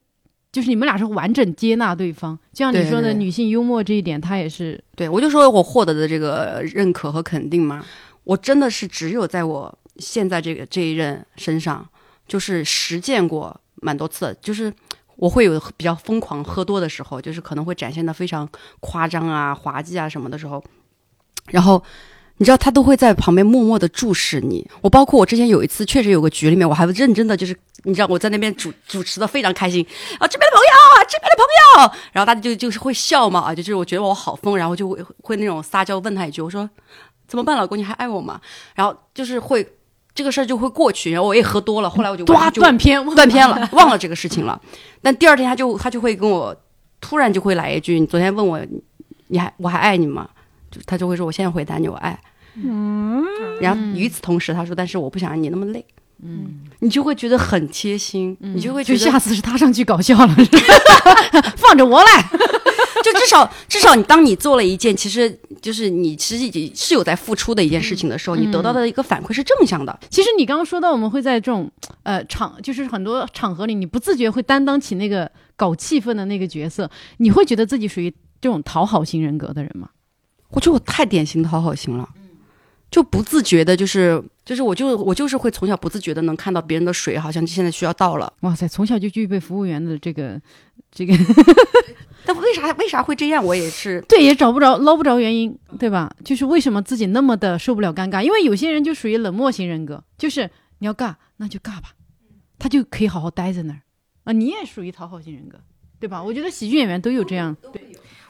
就是你们俩是完整接纳对方，就像你说的女性幽默这一点，他也是对，我就说我获得的这个认可和肯定嘛，我真的是只有在我现在这个这一任身上，就是实践过蛮多次，就是我会有比较疯狂喝多的时候，就是可能会展现的非常夸张啊、滑稽啊什么的时候，然后。你知道他都会在旁边默默的注视你。我包括我之前有一次，确实有个局里面，我还认真的就是，你知道我在那边主主持的非常开心啊，这边的朋友啊，这边的朋友，然后大家就就是会笑嘛，啊，就是我觉得我好疯，然后就会会那种撒娇问他一句，我说怎么办，老公你还爱我吗？然后就是会这个事儿就会过去，然后我也喝多了，后来我就断片断片了，忘了这个事情了。但第二天他就他就会跟我突然就会来一句：“你昨天问我，你还我还爱你吗？”就他就会说：“我现在回答你，我爱。”嗯，然后与此同时，他说：“但是我不想让你那么累。”嗯，你就会觉得很贴心，你就会觉得就下次是他上去搞笑了，放着我来。就至少至少你当你做了一件其实就是你实际是有在付出的一件事情的时候，你得到的一个反馈是正向的。其实你刚刚说到，我们会在这种呃场，就是很多场合里，你不自觉会担当起那个搞气氛的那个角色，你会觉得自己属于这种讨好型人格的人吗？我觉得我太典型讨好型了，就不自觉的，就是就是我就我就是会从小不自觉的能看到别人的水好像现在需要倒了，哇塞，从小就具备服务员的这个这个，但为啥为啥会这样？我也是 对，也找不着捞不着原因，对吧？就是为什么自己那么的受不了尴尬？因为有些人就属于冷漠型人格，就是你要尬那就尬吧，他就可以好好待在那儿啊。你也属于讨好型人格，对吧？我觉得喜剧演员都有这样，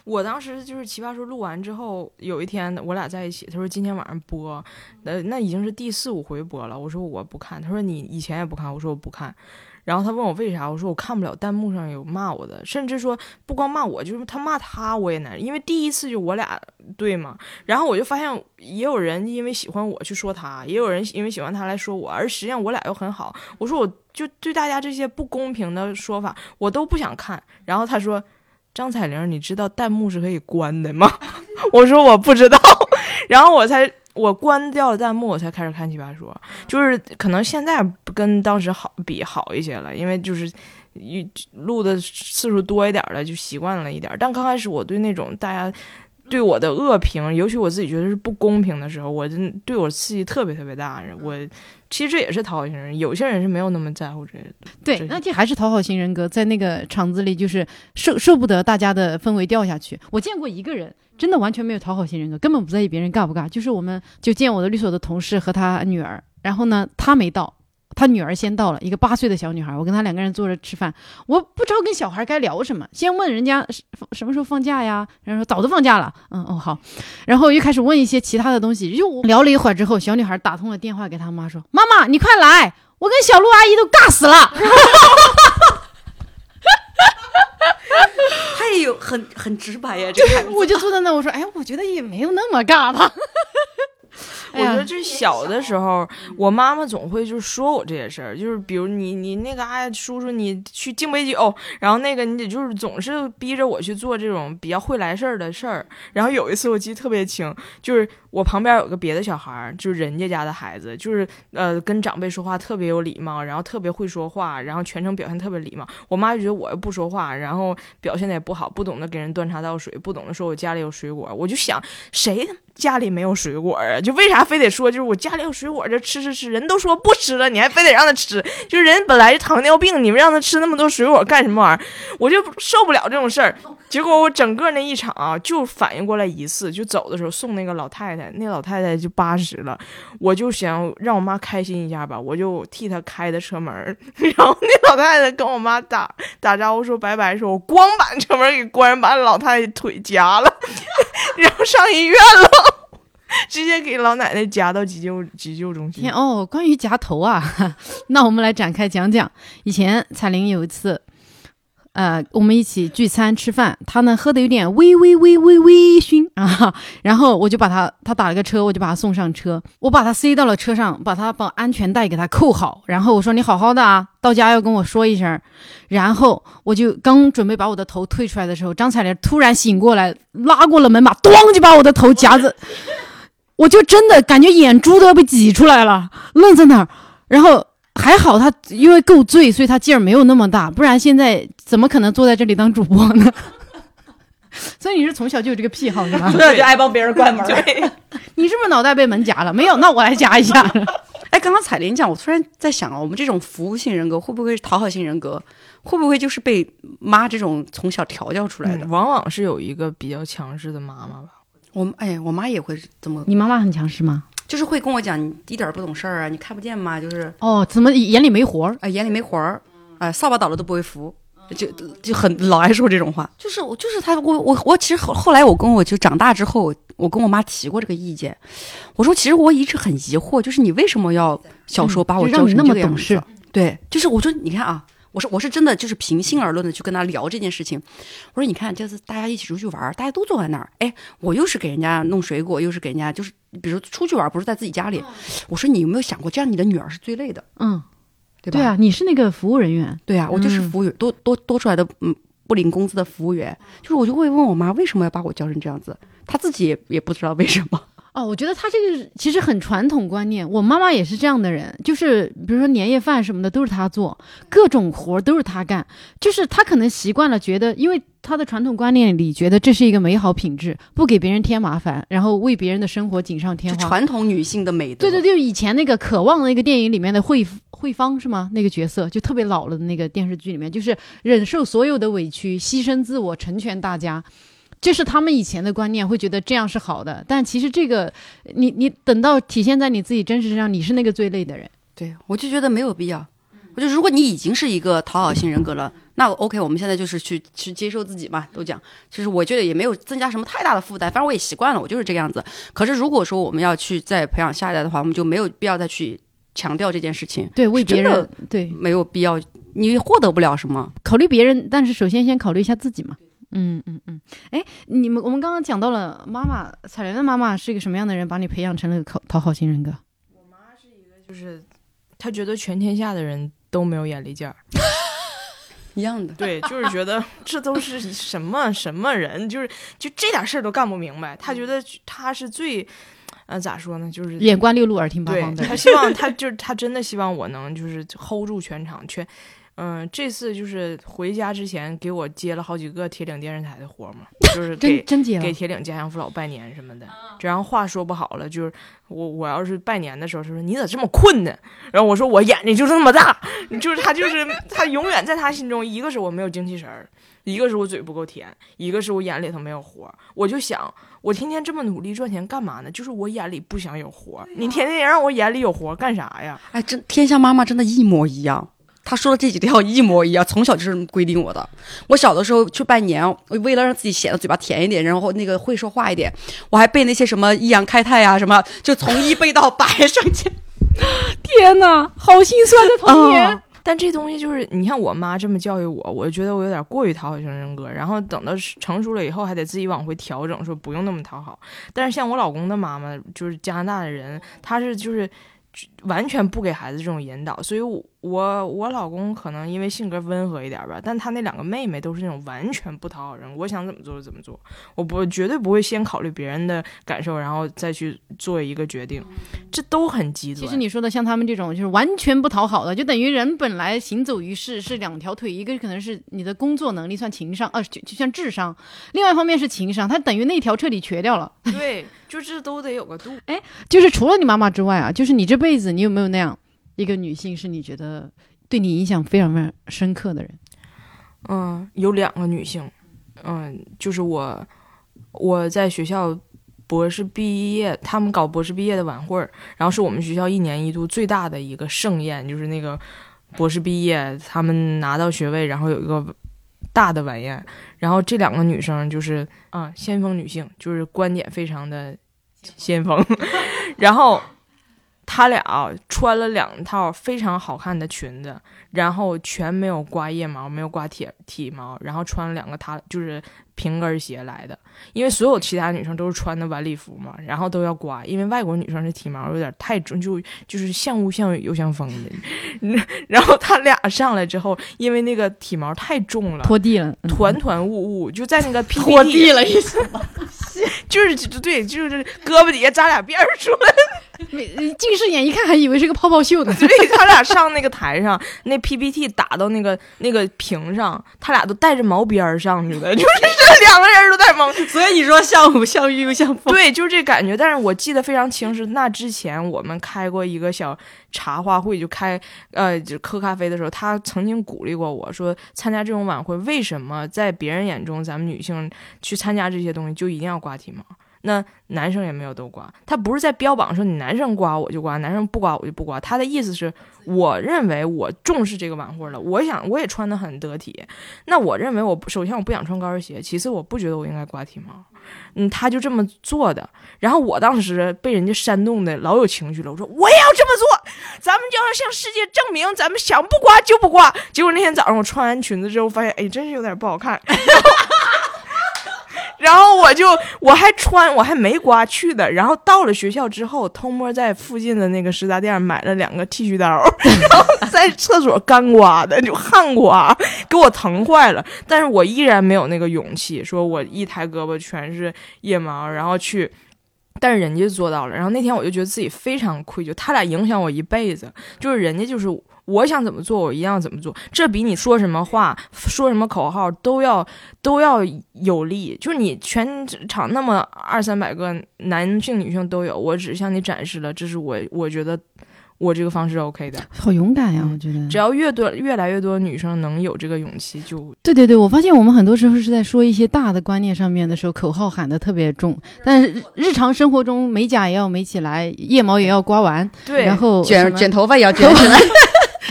我当时就是奇葩说录完之后，有一天我俩在一起，他说今天晚上播，那，那已经是第四五回播了。我说我不看，他说你以前也不看，我说我不看。然后他问我为啥，我说我看不了弹幕上有骂我的，甚至说不光骂我，就是他骂他我也难，因为第一次就我俩对嘛。然后我就发现也有人因为喜欢我去说他，也有人因为喜欢他来说我，而实际上我俩又很好。我说我就对大家这些不公平的说法，我都不想看。然后他说。张彩玲，你知道弹幕是可以关的吗？我说我不知道，然后我才我关掉了弹幕，我才开始看奇葩说。就是可能现在跟当时好比好一些了，因为就是一录的次数多一点了，就习惯了一点。但刚开始我对那种大家对我的恶评，尤其我自己觉得是不公平的时候，我真对我刺激特别特别大。我其实这也是讨好型人，有些人是没有那么在乎这些的。对，那这还是讨好型人格，在那个场子里就是受受不得大家的氛围掉下去。我见过一个人，真的完全没有讨好型人格，根本不在意别人尬不尬。就是我们就见我的律所的同事和他女儿，然后呢，他没到。他女儿先到了，一个八岁的小女孩，我跟他两个人坐着吃饭，我不知道跟小孩该聊什么，先问人家什什么时候放假呀，人家说早都放假了，嗯哦好，然后又开始问一些其他的东西，又聊了一会儿之后，小女孩打通了电话给她妈说：“妈妈，你快来，我跟小鹿阿姨都尬死了。”他也有很很直白呀，这个孩子。我就坐在那，我说，哎，我觉得也没有那么尬吧。我觉得这小的时候，我妈妈总会就说我这些事儿，就是比如你你那个哎叔叔你去敬杯酒，然后那个你得就是总是逼着我去做这种比较会来事儿的事儿。然后有一次我记得特别清，就是我旁边有个别的小孩儿，就是人家家的孩子，就是呃跟长辈说话特别有礼貌，然后特别会说话，然后全程表现特别礼貌。我妈就觉得我又不说话，然后表现的也不好，不懂得给人端茶倒水，不懂得说我家里有水果，我就想谁家里没有水果啊？就为啥非得说就是我家里有水果，就吃吃吃，人都说不吃了，你还非得让他吃？就是人本来就糖尿病，你们让他吃那么多水果干什么玩意儿？我就受不了这种事儿。结果我整个那一场啊，就反应过来一次，就走的时候送那个老太太，那老太太就八十了，我就想让我妈开心一下吧，我就替她开的车门，然后那老太太跟我妈打打招呼说拜拜，说我光把车门给关上，把老太太腿夹了，然后上医院了，直接给老奶奶夹到急救急救中心。哦，关于夹头啊，那我们来展开讲讲。以前彩玲有一次，呃，我们一起聚餐吃饭，他呢喝的有点微微微微微醺啊，然后我就把他，他打了个车，我就把他送上车，我把他塞到了车上，把他把安全带给他扣好，然后我说你好好的啊，到家要跟我说一声。然后我就刚准备把我的头退出来的时候，张彩玲突然醒过来，拉过了门把，咣就把我的头夹子。我就真的感觉眼珠都要被挤出来了，愣在那儿。然后还好他因为够醉，所以他劲儿没有那么大，不然现在怎么可能坐在这里当主播呢？所以你是从小就有这个癖好是吧？对，就爱帮别人关门。对，你是不是脑袋被门夹了？没有，那我来夹一下。哎，刚刚彩玲讲，我突然在想啊，我们这种服务性人格会不会是讨好型人格？会不会就是被妈这种从小调教出来的？嗯往往是有一个比较强势的妈妈吧。我哎，我妈也会这么，你妈妈很强势吗？就是会跟我讲，你一点儿不懂事儿啊，你看不见吗？就是哦，怎么眼里没活儿？哎，眼里没活儿，哎，扫把倒了都不会扶，就就很老爱说这种话。就是我，就是他，我我我，其实后后来我跟我就长大之后，我跟我妈提过这个意见，我说其实我一直很疑惑，就是你为什么要小时候把我教成这个样子么懂事？对，就是我说你看啊。我说我是真的，就是平心而论的去跟他聊这件事情。我说你看，这次大家一起出去玩，大家都坐在那儿，哎，我又是给人家弄水果，又是给人家，就是比如出去玩不是在自己家里。我说你有没有想过，这样你的女儿是最累的，嗯，对吧？对啊，你是那个服务人员，对啊，我就是嗯服务员，多多多出来的，嗯，不领工资的服务员。就是我就会问我妈，为什么要把我教成这样子？她自己也也不知道为什么。哦，我觉得他这个其实很传统观念，我妈妈也是这样的人，就是比如说年夜饭什么的都是她做，各种活儿都是她干，就是她可能习惯了，觉得因为她的传统观念里觉得这是一个美好品质，不给别人添麻烦，然后为别人的生活锦上添花。传统女性的美德。对对，对，以前那个《渴望》那个电影里面的慧慧芳是吗？那个角色就特别老了的那个电视剧里面，就是忍受所有的委屈，牺牲自我，成全大家。这是他们以前的观念，会觉得这样是好的，但其实这个，你你等到体现在你自己真实身上，你是那个最累的人。对我就觉得没有必要。我就如果你已经是一个讨好型人格了，那 OK，我们现在就是去去接受自己嘛，都讲。其实我觉得也没有增加什么太大的负担，反正我也习惯了，我就是这个样子。可是如果说我们要去再培养下一代的话，我们就没有必要再去强调这件事情，对，为别人，对，没有必要，你获得不了什么。考虑别人，但是首先先考虑一下自己嘛。嗯嗯嗯，哎，你们我们刚刚讲到了妈妈，彩莲的妈妈是一个什么样的人，把你培养成了讨讨好型人格？我妈是一个就是她觉得全天下的人都没有眼力劲儿，一样的，对，就是觉得这都是什么什么人，就是就这点事儿都干不明白。她觉得她是最，呃，咋说呢，就是眼观六路，耳听八方的她。希望她就是她真的希望我能就是 hold 住全场全。嗯，这次就是回家之前给我接了好几个铁岭电视台的活儿嘛，就是给真真接了给铁岭家乡父老拜年什么的。然后话说不好了，就是我我要是拜年的时候，他说你咋这么困呢？然后我说我眼睛就这么大，就是他就是他永远在他心中，一个是我没有精气神儿，一个是我嘴不够甜，一个是我眼里头没有活儿。我就想，我天天这么努力赚钱干嘛呢？就是我眼里不想有活儿，你天天让我眼里有活儿干啥呀？哎，真天下妈妈真的一模一样。她说的这几条一模一样，从小就是这么规定我的。我小的时候去拜年，我为了让自己显得嘴巴甜一点，然后那个会说话一点，我还背那些什么易阳开泰啊、什么，就从一背到百上去。天哪，好心酸的童年。啊但这东西就是，你看我妈这么教育我，我就觉得我有点过于讨好型人格。然后等到成熟了以后，还得自己往回调整，说不用那么讨好。但是像我老公的妈妈，就是加拿大的人，她是就是完全不给孩子这种引导，所以我我我老公可能因为性格温和一点吧，但他那两个妹妹都是那种完全不讨好人，我想怎么做就怎么做，我不绝对不会先考虑别人的感受，然后再去做一个决定，这都很极端。其实你说的像他们这种，就是完全不讨好的，就等于人本来行走于世是两条腿，一个可能是你的工作能力算情商，呃，就就像智商；另外一方面是情商，他等于那条彻底瘸掉了。对，就这都得有个度。就是除了你妈妈之外啊，就是你这辈子你有没有那样一个女性是你觉得对你影响非常非常深刻的人？嗯，有两个女性，嗯，就是我我在学校博士毕业，他们搞博士毕业的晚会，然后是我们学校一年一度最大的一个盛宴，就是那个博士毕业，他们拿到学位，然后有一个大的晚宴，然后这两个女生就是啊、先锋女性，就是观点非常的先锋，然后。她俩穿了两套非常好看的裙子，然后全没有刮腋毛，没有刮体体毛，然后穿了两个他就是平跟鞋来的，因为所有其他女生都是穿的晚礼服嘛，然后都要刮，因为外国女生这体毛有点太重，就就是像雾像雨又像风的，然后他俩上来之后，因为那个体毛太重了，拖地了，嗯。团团雾雾，就在那个 PPT 拖地了一下，就是对，就是胳膊底下扎俩辫儿出来。近视眼一看还以为是个泡泡袖呢。所以他俩上那个台上，那 PPT 打到那个那个屏上，他俩都带着毛边儿上去的，就是这两个人都带毛。所以你说像雾像玉又像风，对，就是这感觉。但是我记得非常清楚那之前我们开过一个小茶话会，就开呃就喝咖啡的时候，他曾经鼓励过我说，参加这种晚会，为什么在别人眼中咱们女性去参加这些东西就一定要挂体毛？那男生也没有都刮，他不是在标榜说你男生刮我就刮，男生不刮我就不刮。他的意思是，我认为我重视这个晚会了，我想我也穿的很得体。那我认为我首先我不想穿高跟鞋，其次我不觉得我应该刮体毛。嗯，他就这么做的。然后我当时被人家煽动的老有情绪了，我说我也要这么做，咱们就要向世界证明，咱们想不刮就不刮。结果那天早上我穿完裙子之后，发现哎，真是有点不好看。然后我就我还穿我还没刮去的，然后到了学校之后，偷摸在附近的那个食杂店买了两个剃须刀，然后在厕所干刮的，就汗刮，给我疼坏了。但是我依然没有那个勇气，说我一抬胳膊全是腋毛，然后去。但是人家做到了，然后那天我就觉得自己非常愧疚，他俩影响我一辈子，就是人家就是我想怎么做，我一样怎么做，这比你说什么话、说什么口号都要都要有力。就是你全场那么二三百个男性、女性都有，我只向你展示了，这是我我觉得我这个方式 OK 的。好勇敢呀，我觉得。只要越多越来越多女生能有这个勇气，就对对对，我发现我们很多时候是在说一些大的观念上面的时候，口号喊得特别重，但是日常生活中美甲也要美起来，腋毛也要刮完，对，然后卷卷头发也要卷起来。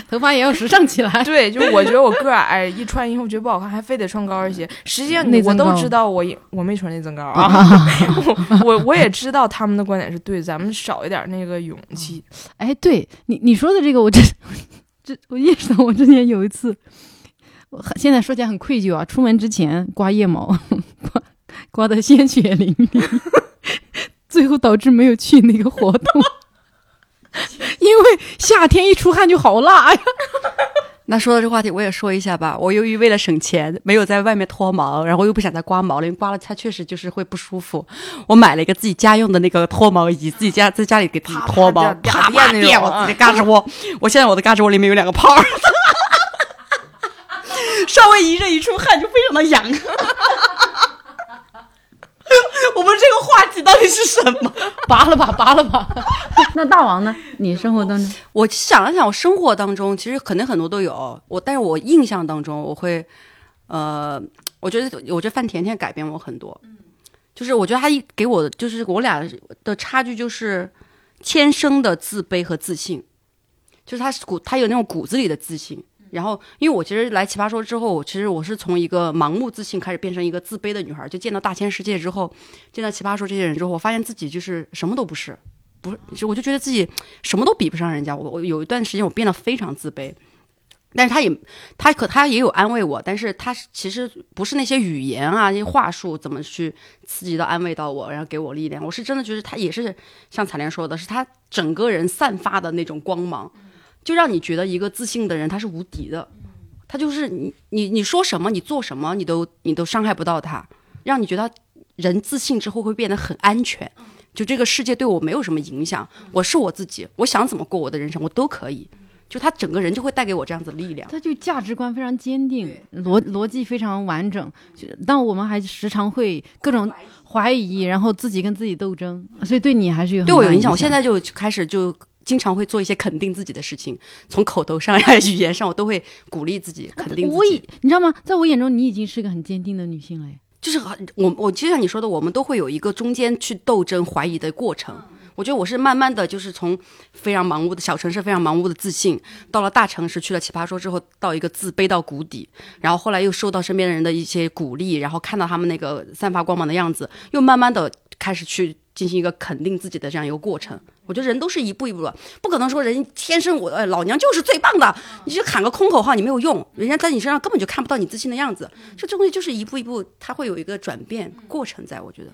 头发也要时尚起来。对，就我觉得我个儿矮，一穿衣服觉得不好看，还非得穿高跟鞋。实际上我都知道我也，我没穿内增高啊，我我我也知道他们的观点是对，咱们少一点那个勇气。哎，对你你说的这个，我这这我意识到，我之前有一次，我现在说起来很愧疚啊。出门之前刮腋毛，刮刮的鲜血淋漓，最后导致没有去那个活动，因为夏天一出汗就好辣呀。那说到这话题，我也说一下吧。我由于为了省钱，没有在外面脱毛，然后又不想再刮毛了，因为刮了它确实就是会不舒服。我买了一个自己家用的那个脱毛仪，自己家在家里给自己脱毛，啪啪那种我自己嘎吱窝。我现在我的嘎吱窝里面有两个泡儿，稍微一热一出汗就非常的痒。我们这个话题到底是什么？拔了吧，拔了吧。那大王呢？你生活当中，我想了想，我生活当中其实肯定很多都有我，但是我印象当中，我会，呃，我觉得我觉得范甜甜改变我很多，就是我觉得她一给我的就是我俩的差距就是天生的自卑和自信，就是她是骨她有那种骨子里的自信。然后，因为我其实来奇葩说之后，我其实我是从一个盲目自信开始变成一个自卑的女孩。就见到大千世界之后，见到奇葩说这些人之后，我发现自己就是什么都不是，不是，就我就觉得自己什么都比不上人家。我我有一段时间我变得非常自卑，但是他也他可他也有安慰我，但是他其实不是那些语言啊、那些话术怎么去刺激到安慰到我，然后给我力量。我是真的觉得他也是像彩莲说的，是他整个人散发的那种光芒，就让你觉得一个自信的人他是无敌的，他就是你你你说什么你做什么你都你都伤害不到他，让你觉得人自信之后会变得很安全，就这个世界对我没有什么影响，我是我自己，我想怎么过我的人生我都可以。就他整个人就会带给我这样子的力量。他就价值观非常坚定，逻逻辑非常完整，就但我们还时常会各种怀疑，然后自己跟自己斗争，所以对你还是有对我有影响。我现在就开始就经常会做一些肯定自己的事情，从口头上呀、语言上，我都会鼓励自己，肯定自己。你知道吗？在我眼中，你已经是个很坚定的女性了。就是很我我就像你说的，我们都会有一个中间去斗争、怀疑的过程。我觉得我是慢慢的就是从非常盲目的小城市、非常盲目的自信，到了大城市去了奇葩说之后，到一个自卑到谷底，然后后来又受到身边的人的一些鼓励，然后看到他们那个散发光芒的样子，又慢慢的开始去进行一个肯定自己的这样一个过程。我觉得人都是一步一步的，不可能说人天生我呃老娘就是最棒的，你就喊个空口号你没有用，人家在你身上根本就看不到你自信的样子。这东西就是一步一步，它会有一个转变过程在，我觉得。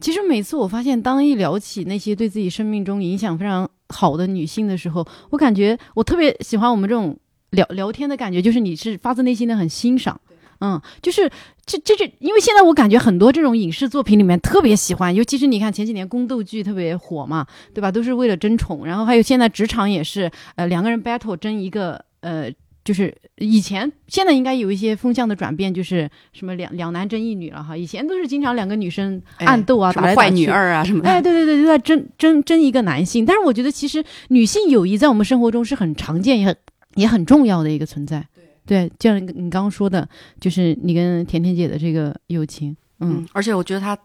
其实每次我发现，当一聊起那些对自己生命中影响非常好的女性的时候，我感觉我特别喜欢我们这种聊聊天的感觉，就是你是发自内心的很欣赏。嗯，就是这这这，因为现在我感觉很多这种影视作品里面特别喜欢，尤其是你看前几年宫斗剧特别火嘛，对吧？都是为了争宠，然后还有现在职场也是，呃，两个人 battle 争一个，呃，就是以前现在应该有一些风向的转变，就是什么两两男争一女了哈，以前都是经常两个女生暗斗啊，打来打去女二啊什么的。哎，对对对，就在争争争一个男性。但是我觉得，其实女性友谊在我们生活中是很常见也很也很重要的一个存在。对，就像你你刚刚说的，就是你跟甜甜姐的这个友情，嗯嗯，而且我觉得他。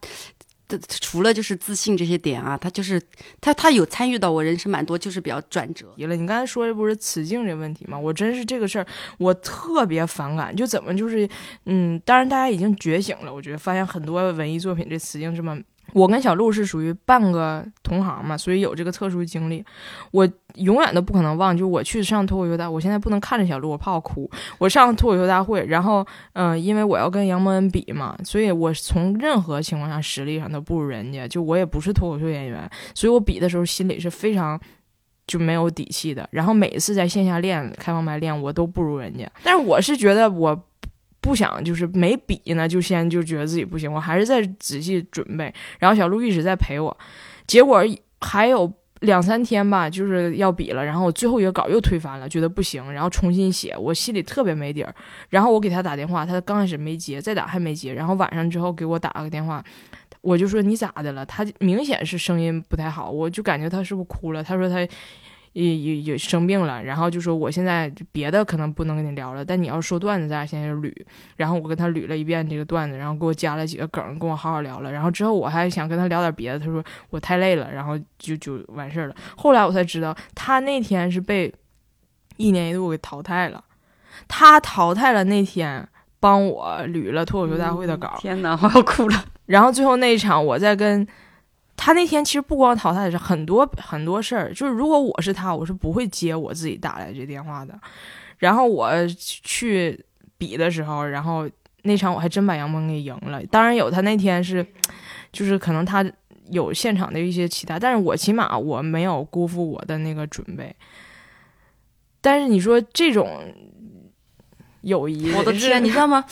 的除了就是自信这些点啊，他就是他他有参与到我人生蛮多，就是比较转折。了，你刚才说的不是雌竞这问题吗？我真是这个事儿，我特别反感。就怎么就是，嗯，当然大家已经觉醒了，我觉得发现很多文艺作品这雌竞这么。我跟小鹿是属于半个同行嘛，所以有这个特殊经历。我永远都不可能忘，就我去上脱口秀大，我现在不能看着小鹿，我怕我哭。我上脱口秀大会，然后，嗯、因为我要跟杨蒙恩比嘛，所以我从任何情况下实力上都不如人家。就我也不是脱口秀演员，所以我比的时候心里是非常就没有底气的。然后每次在线下练开放麦练，我都不如人家。但是我是觉得我不想就是没比呢，就先就觉得自己不行，我还是在仔细准备。然后小鹿一直在陪我，结果还有两三天吧，就是要比了，然后我最后一个稿又推翻了，觉得不行，然后重新写，我心里特别没底儿。然后我给他打电话，他刚开始没接，再打还没接，然后晚上之后给我打了个电话。我就说你咋的了？他明显是声音不太好，我就感觉他是不是哭了？他说他也也也生病了，然后就说我现在别的可能不能跟你聊了，但你要说段子，咱俩现在就捋。然后我跟他捋了一遍这个段子，然后给我加了几个梗，跟我好好聊了。然后之后我还想跟他聊点别的，他说我太累了，然后就就完事儿了。后来我才知道，他那天是被一年一度给淘汰了。他淘汰了那天，帮我捋了脱口秀大会的稿，天哪，我要哭了。然后最后那一场，我在跟他那天其实不光淘汰是很多很多事儿，就是如果我是他，我是不会接我自己打来这电话的。然后我去比的时候，然后那场我还真把杨蒙给赢了。当然有他那天是，就是可能他有现场的一些其他，但是我起码我没有辜负我的那个准备。但是你说这种友谊，我的是天，你知道吗？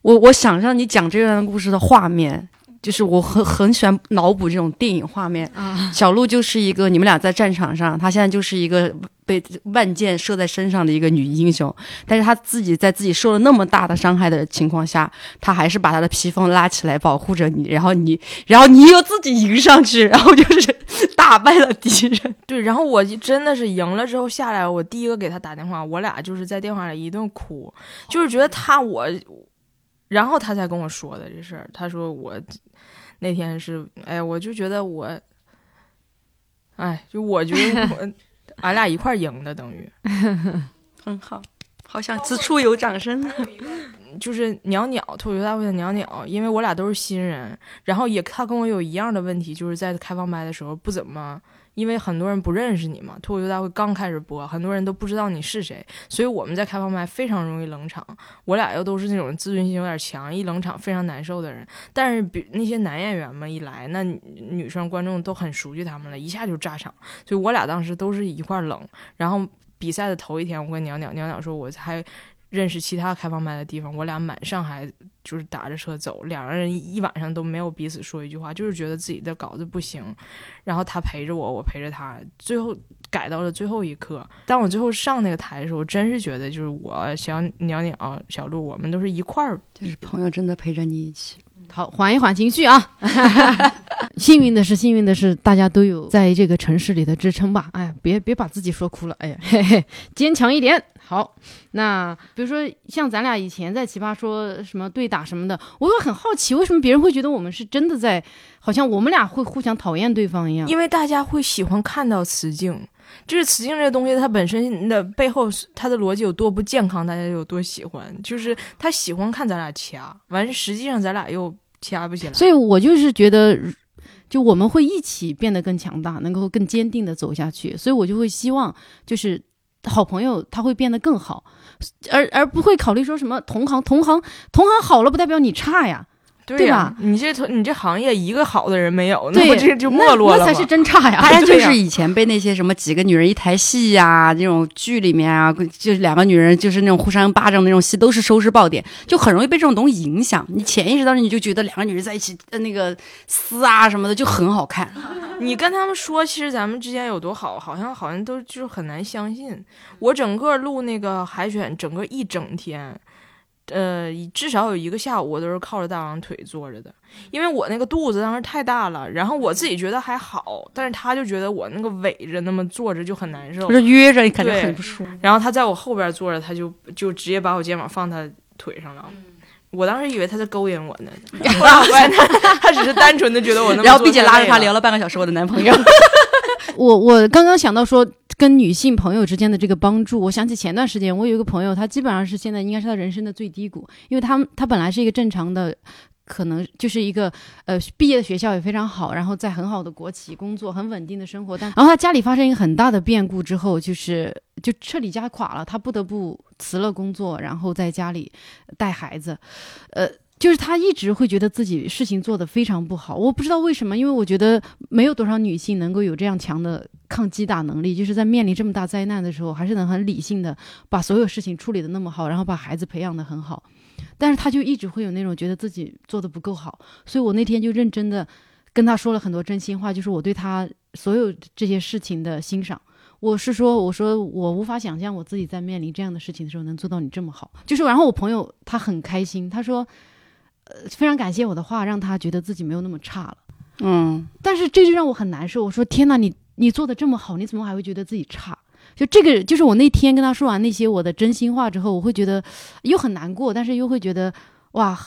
我我想象你讲这段故事的画面，就是我很很喜欢脑补这种电影画面。啊，小鹿就是一个你们俩在战场上，她现在就是一个被万箭射在身上的一个女英雄，但是她自己在自己受了那么大的伤害的情况下，她还是把她的披风拉起来保护着你，然后你，然后你又自己迎上去，然后就是 打败了敌人。对，然后我就真的是赢了之后下来，我第一个给他打电话，我俩就是在电话里一顿哭，就是觉得他我，然后他才跟我说的这事儿。他说我那天是，哎，我就觉得我，哎，就我觉得我，俺俩一块儿赢的，等于 很好，好想此处有掌声。就是鸟鸟脱口秀大会的鸟鸟，因为我俩都是新人，然后也他跟我有一样的问题，就是在开放麦的时候不怎么。因为很多人不认识你嘛，脱口秀大会刚开始播，很多人都不知道你是谁，所以我们在开放麦非常容易冷场。我俩又都是那种自尊心有点强，一冷场非常难受的人。但是比那些男演员们一来，那女生观众都很熟悉他们了，一下就炸场。所以我俩当时都是一块冷。然后比赛的头一天，我跟鸟鸟鸟鸟说，我还。认识其他开放麦的地方，我俩满上海就是打着车走，两个人一晚上都没有彼此说一句话，就是觉得自己的稿子不行。然后他陪着我，我陪着他，最后改到了最后一刻。当我最后上那个台的时候，真是觉得就是我小鸟鸟小鹿，我们都是一块儿，就是朋友真的陪着你一起。好，缓一缓情绪啊！幸运的是，幸运的是，大家都有在这个城市里的支撑吧。哎，别别把自己说哭了。哎呀，嘿嘿，坚强一点。好，那比如说像咱俩以前在奇葩说什么对打什么的，我又很好奇，为什么别人会觉得我们是真的在，好像我们俩会互相讨厌对方一样？因为大家会喜欢看到雌竞。就是雌竞这个东西，它本身的背后，它的逻辑有多不健康，大家有多喜欢。就是他喜欢看咱俩掐，完实际上咱俩又掐不起来。所以我就是觉得，就我们会一起变得更强大，能够更坚定的走下去。所以我就会希望，就是好朋友他会变得更好，而而不会考虑说什么同行同行同行好了，不代表你差呀。对吧？你这你这行业一个好的人没有，那不这就没落了那才是真差呀！大家就是以前被那些什么几个女人一台戏呀，那种剧里面啊，就两个女人就是那种互相巴掌那种戏，都是收视爆点，就很容易被这种东西影响。你潜意识当中你就觉得两个女人在一起那个撕啊什么的就很好看。你跟他们说，其实咱们之间有多好，好像好像都就是很难相信。我整个录那个海选，整个一整天。呃，至少有一个下午，我都是靠着大王腿坐着的，因为我那个肚子当时太大了，然后我自己觉得还好，但是他就觉得我那个围着那么坐着就很难受，不是约着感觉很不舒服。然后他在我后边坐着，他就就直接把我肩膀放他腿上了，我当时以为他在勾引我呢，后来我发现他他只是单纯的觉得我那么，然后并且拉着他聊了半个小时，我的男朋友。我我刚刚想到说。跟女性朋友之间的这个帮助，我想起前段时间我有一个朋友，他基本上是现在应该是他人生的最低谷，因为他他本来是一个正常的，可能就是一个呃毕业的学校也非常好，然后在很好的国企工作，很稳定的生活，但然后他家里发生一个很大的变故之后，就是就彻底家垮了，他不得不辞了工作，然后在家里带孩子，呃。就是他一直会觉得自己事情做得非常不好，我不知道为什么，因为我觉得没有多少女性能够有这样强的抗击打能力，就是在面临这么大灾难的时候，还是能很理性的把所有事情处理的那么好，然后把孩子培养的很好。但是他就一直会有那种觉得自己做的不够好，所以我那天就认真的跟他说了很多真心话，就是我对他所有这些事情的欣赏。我是说，我说我无法想象我自己在面临这样的事情的时候能做到你这么好。就是，然后我朋友他很开心，他说。呃，非常感谢我的话，让他觉得自己没有那么差了。嗯，但是这就让我很难受。我说天哪，你你做的这么好，你怎么还会觉得自己差？就这个，就是我那天跟他说完那些我的真心话之后，我会觉得又很难过，但是又会觉得哇，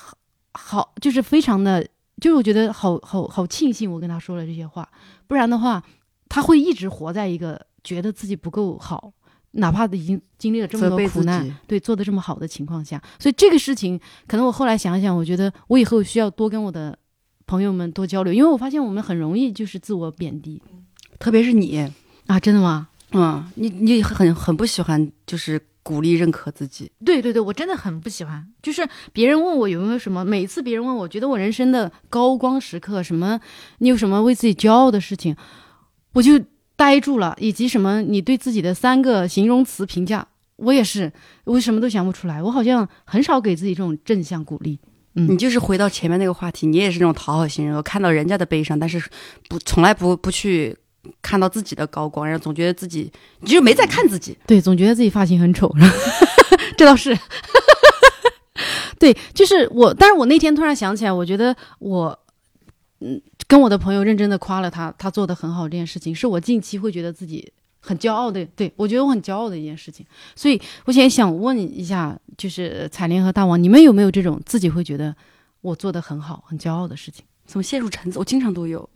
好，就是非常的，就是我觉得好好好庆幸我跟他说了这些话，不然的话，他会一直活在一个觉得自己不够好。哪怕已经经历了这么多苦难，对做的这么好的情况下，所以这个事情可能我后来想想，我觉得我以后需要多跟我的朋友们多交流，因为我发现我们很容易就是自我贬低，特别是你啊，真的吗？嗯，你你很很不喜欢就是鼓励认可自己，对对对，我真的很不喜欢，就是别人问我有没有什么，每次别人问我觉得我人生的高光时刻，什么你有什么为自己骄傲的事情，我就。呆住了，以及什么？你对自己的三个形容词评价，我也是，我什么都想不出来。我好像很少给自己这种正向鼓励。嗯，你就是回到前面那个话题，你也是那种讨好型人，格看到人家的悲伤，但是不从来不不去看到自己的高光，然后总觉得自己你就没在看自己。对，总觉得自己发型很丑，这倒是。对，就是我，但是我那天突然想起来，我觉得我。嗯，跟我的朋友认真的夸了他，他做的很好这件事情，是我近期会觉得自己很骄傲的。对我觉得我很骄傲的一件事情，所以我现在想问一下，就是彩莲和大王，你们有没有这种自己会觉得我做的很好、很骄傲的事情？怎么陷入沉思？我经常都有，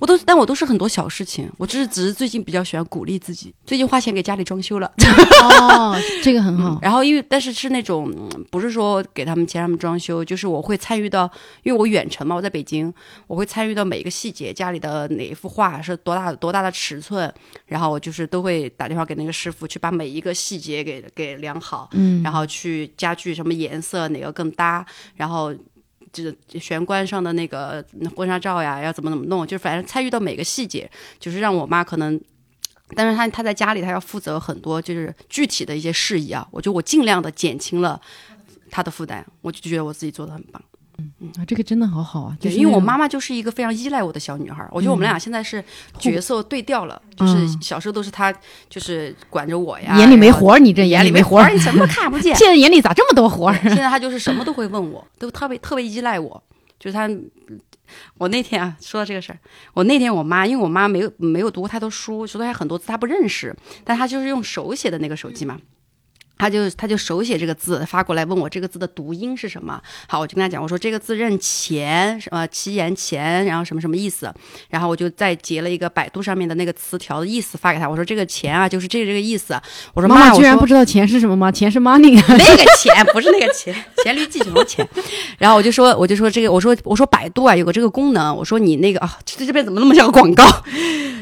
我都，但我都是很多小事情，我只是只是最近比较喜欢鼓励自己。最近花钱给家里装修了，哦，这个很好。然后因为但是是那种嗯不是说给他们钱让他们装修，就是我会参与到，因为我远程嘛，我在北京，我会参与到每一个细节，家里的哪一幅画是多大多大的尺寸，然后我就是都会打电话给那个师傅去把每一个细节给给量好，嗯，然后去家具什么颜色哪个更搭，然后就是玄关上的那个婚纱照呀，要怎么怎么弄，就是反正参与到每个细节，就是让我妈可能。但是她她在家里，她要负责很多就是具体的一些事宜啊，我就我尽量的减轻了她的负担，我就觉得我自己做的很棒。啊，这个真的好好啊，就对，因为我妈妈就是一个非常依赖我的小女孩儿，我觉得我们俩现在是角色对调了，就是嗯小时候都是她就是管着我呀，眼里没活儿，你这眼里没活儿，，你什么都看不见。现在眼里咋这么多活儿？现在她就是什么都会问我，都特别特别依赖我。就是她，我那天啊说到这个事儿，我那天我妈，因为我妈没有没有读过太多书，所以她很多字她不认识，但她就是用手写的那个手机嘛。她就他就手写这个字发过来，问我这个字的读音是什么。好，我就跟他讲，我说这个字认钱，什么其言钱，然后什么什么意思。然后我就再截了一个百度上面的那个词条的意思发给他，我说这个钱啊，就是这个这个意思。我说妈妈我居然不知道钱是什么吗？钱是 money 啊。那个钱不是那个钱，黔驴技穷的钱。然后我就说，我就说这个，我说我说百度啊有个这个功能，我说你那个啊，这这边怎么那么像个广告？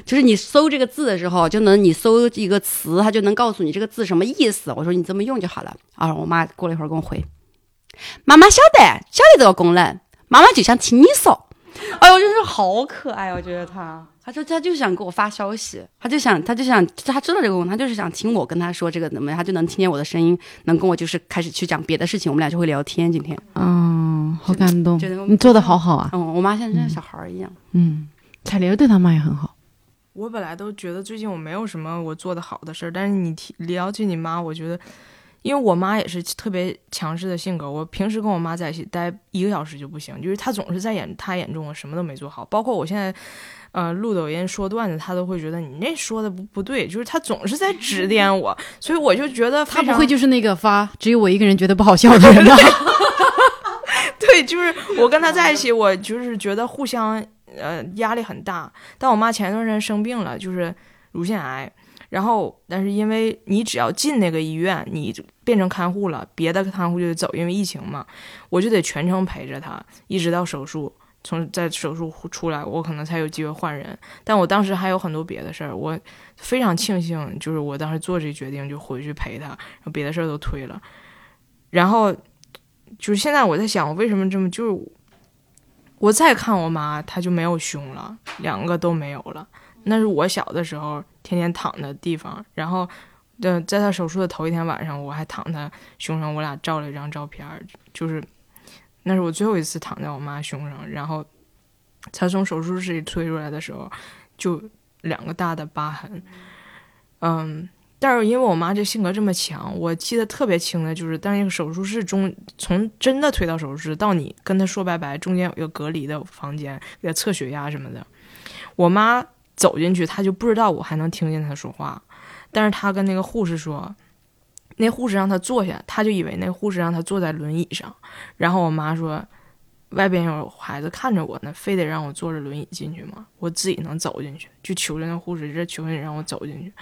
就是你搜这个字的时候，就能你搜一个词，它就能告诉你这个字什么意思。我说你这么用就好了。啊，我妈过了一会儿跟我回，妈妈晓得晓得这个功能，妈妈就想听你说。哎呦，真是好可爱哦！我觉得他，他说他就想给我发消息，他就想，他就想，他知道这个功能，他就是想听我跟他说这个怎么样，他就能听见我的声音，能跟我就是开始去讲别的事情，我们俩就会聊天。今天，嗯，好感动觉得，你做的好好啊。嗯，我妈现在像小孩儿一样，嗯，彩玲对他妈也很好。我本来都觉得最近我没有什么我做的好的事儿，但是你提聊起你妈，我觉得，因为我妈也是特别强势的性格，我平时跟我妈在一起待一个小时就不行，就是她总是在眼她眼中我什么都没做好，包括我现在，呃，录抖音说段子，她都会觉得你那说的不不对，就是她总是在指点我，所以我就觉得她不会就是那个发只有我一个人觉得不好笑的人吧？对，就是我跟她在一起，我就是觉得互相呃压力很大。但我妈前一段时间生病了，就是乳腺癌，然后但是因为你只要进那个医院，你变成看护了，别的看护就得走，因为疫情嘛，我就得全程陪着她，一直到手术。从在手术出来，我可能才有机会换人，但我当时还有很多别的事儿，我非常庆幸，就是我当时做这决定，就回去陪她，然后别的事儿都推了，然后就是现在我在想，我为什么这么就是我再看我妈，她就没有胸了，两个都没有了。那是我小的时候天天躺的地方，然后，呃，在她手术的头一天晚上，我还躺她胸上，我俩照了一张照片，就是那是我最后一次躺在我妈胸上，然后她从手术室里推出来的时候，就两个大的疤痕，嗯。但是因为我妈这性格这么强，我记得特别清的就是，但是那个手术室中，从真的推到手术室到你跟她说拜拜，中间有一个隔离的房间，给她测血压什么的。我妈走进去，她就不知道我还能听见她说话，但是她跟那个护士说，那护士让她坐下，她就以为那护士让她坐在轮椅上。然后我妈说，外边有孩子看着我呢，非得让我坐着轮椅进去吗？我自己能走进去，就求着那护士，这求求你让我走进去。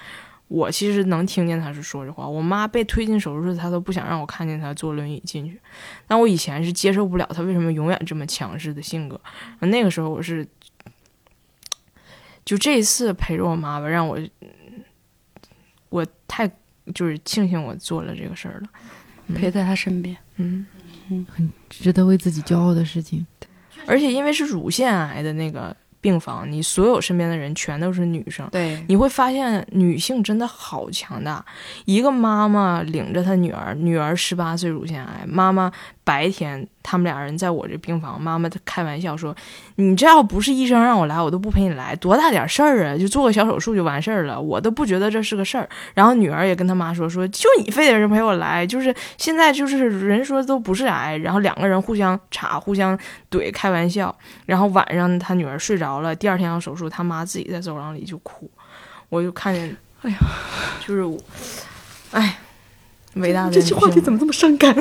我其实能听见他是说这话。我妈被推进手术室，她都不想让我看见她坐轮椅进去。那我以前是接受不了她为什么永远这么强势的性格。那个时候我是，就这一次陪着我妈吧，让我，我太就是庆幸我做了这个事儿了。陪在她身边。嗯很，值得为自己骄傲的事情。而且因为是乳腺癌的那个病房，你所有身边的人全都是女生。对，你会发现女性真的好强大。一个妈妈领着她女儿，女儿十八岁乳腺癌，妈妈白天他们俩人在我这病房，妈妈开玩笑说：“你这要不是医生让我来，我都不陪你来，多大点事儿啊，就做个小手术就完事儿了，我都不觉得这是个事儿。”然后女儿也跟她妈说：“说就你非得是陪我来，就是现在就是人说都不是癌，然后两个人互相插、互相怼，开玩笑。然后晚上她女儿睡着了，第二天要手术，她妈自己在走廊里就哭。”我就看见，哎呀，就是我，哎，伟大的这句话题怎么这么伤感？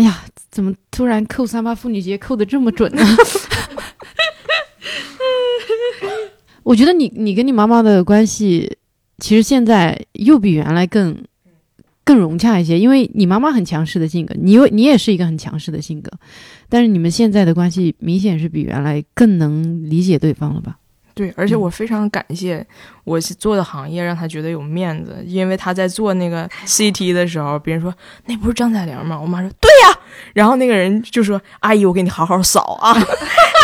哎呀，怎么突然扣三八妇女节扣的这么准呢？我觉得你你跟你妈妈的关系，其实现在又比原来更更融洽一些，因为你妈妈很强势的性格，你又你也是一个很强势的性格，但是你们现在的关系明显是比原来更能理解对方了吧？对，而且嗯我非常感谢我做的行业，让他觉得有面子。因为他在做那个 CT 的时候，别人说那不是张彩玲吗？我妈说对呀，然后那个人就说：“阿姨，我给你好好扫啊。”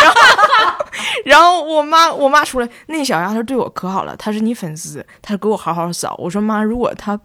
然后，然后我妈我妈出来，那小丫头对我可好了，她是你粉丝，她给我好好扫。我说妈，如果她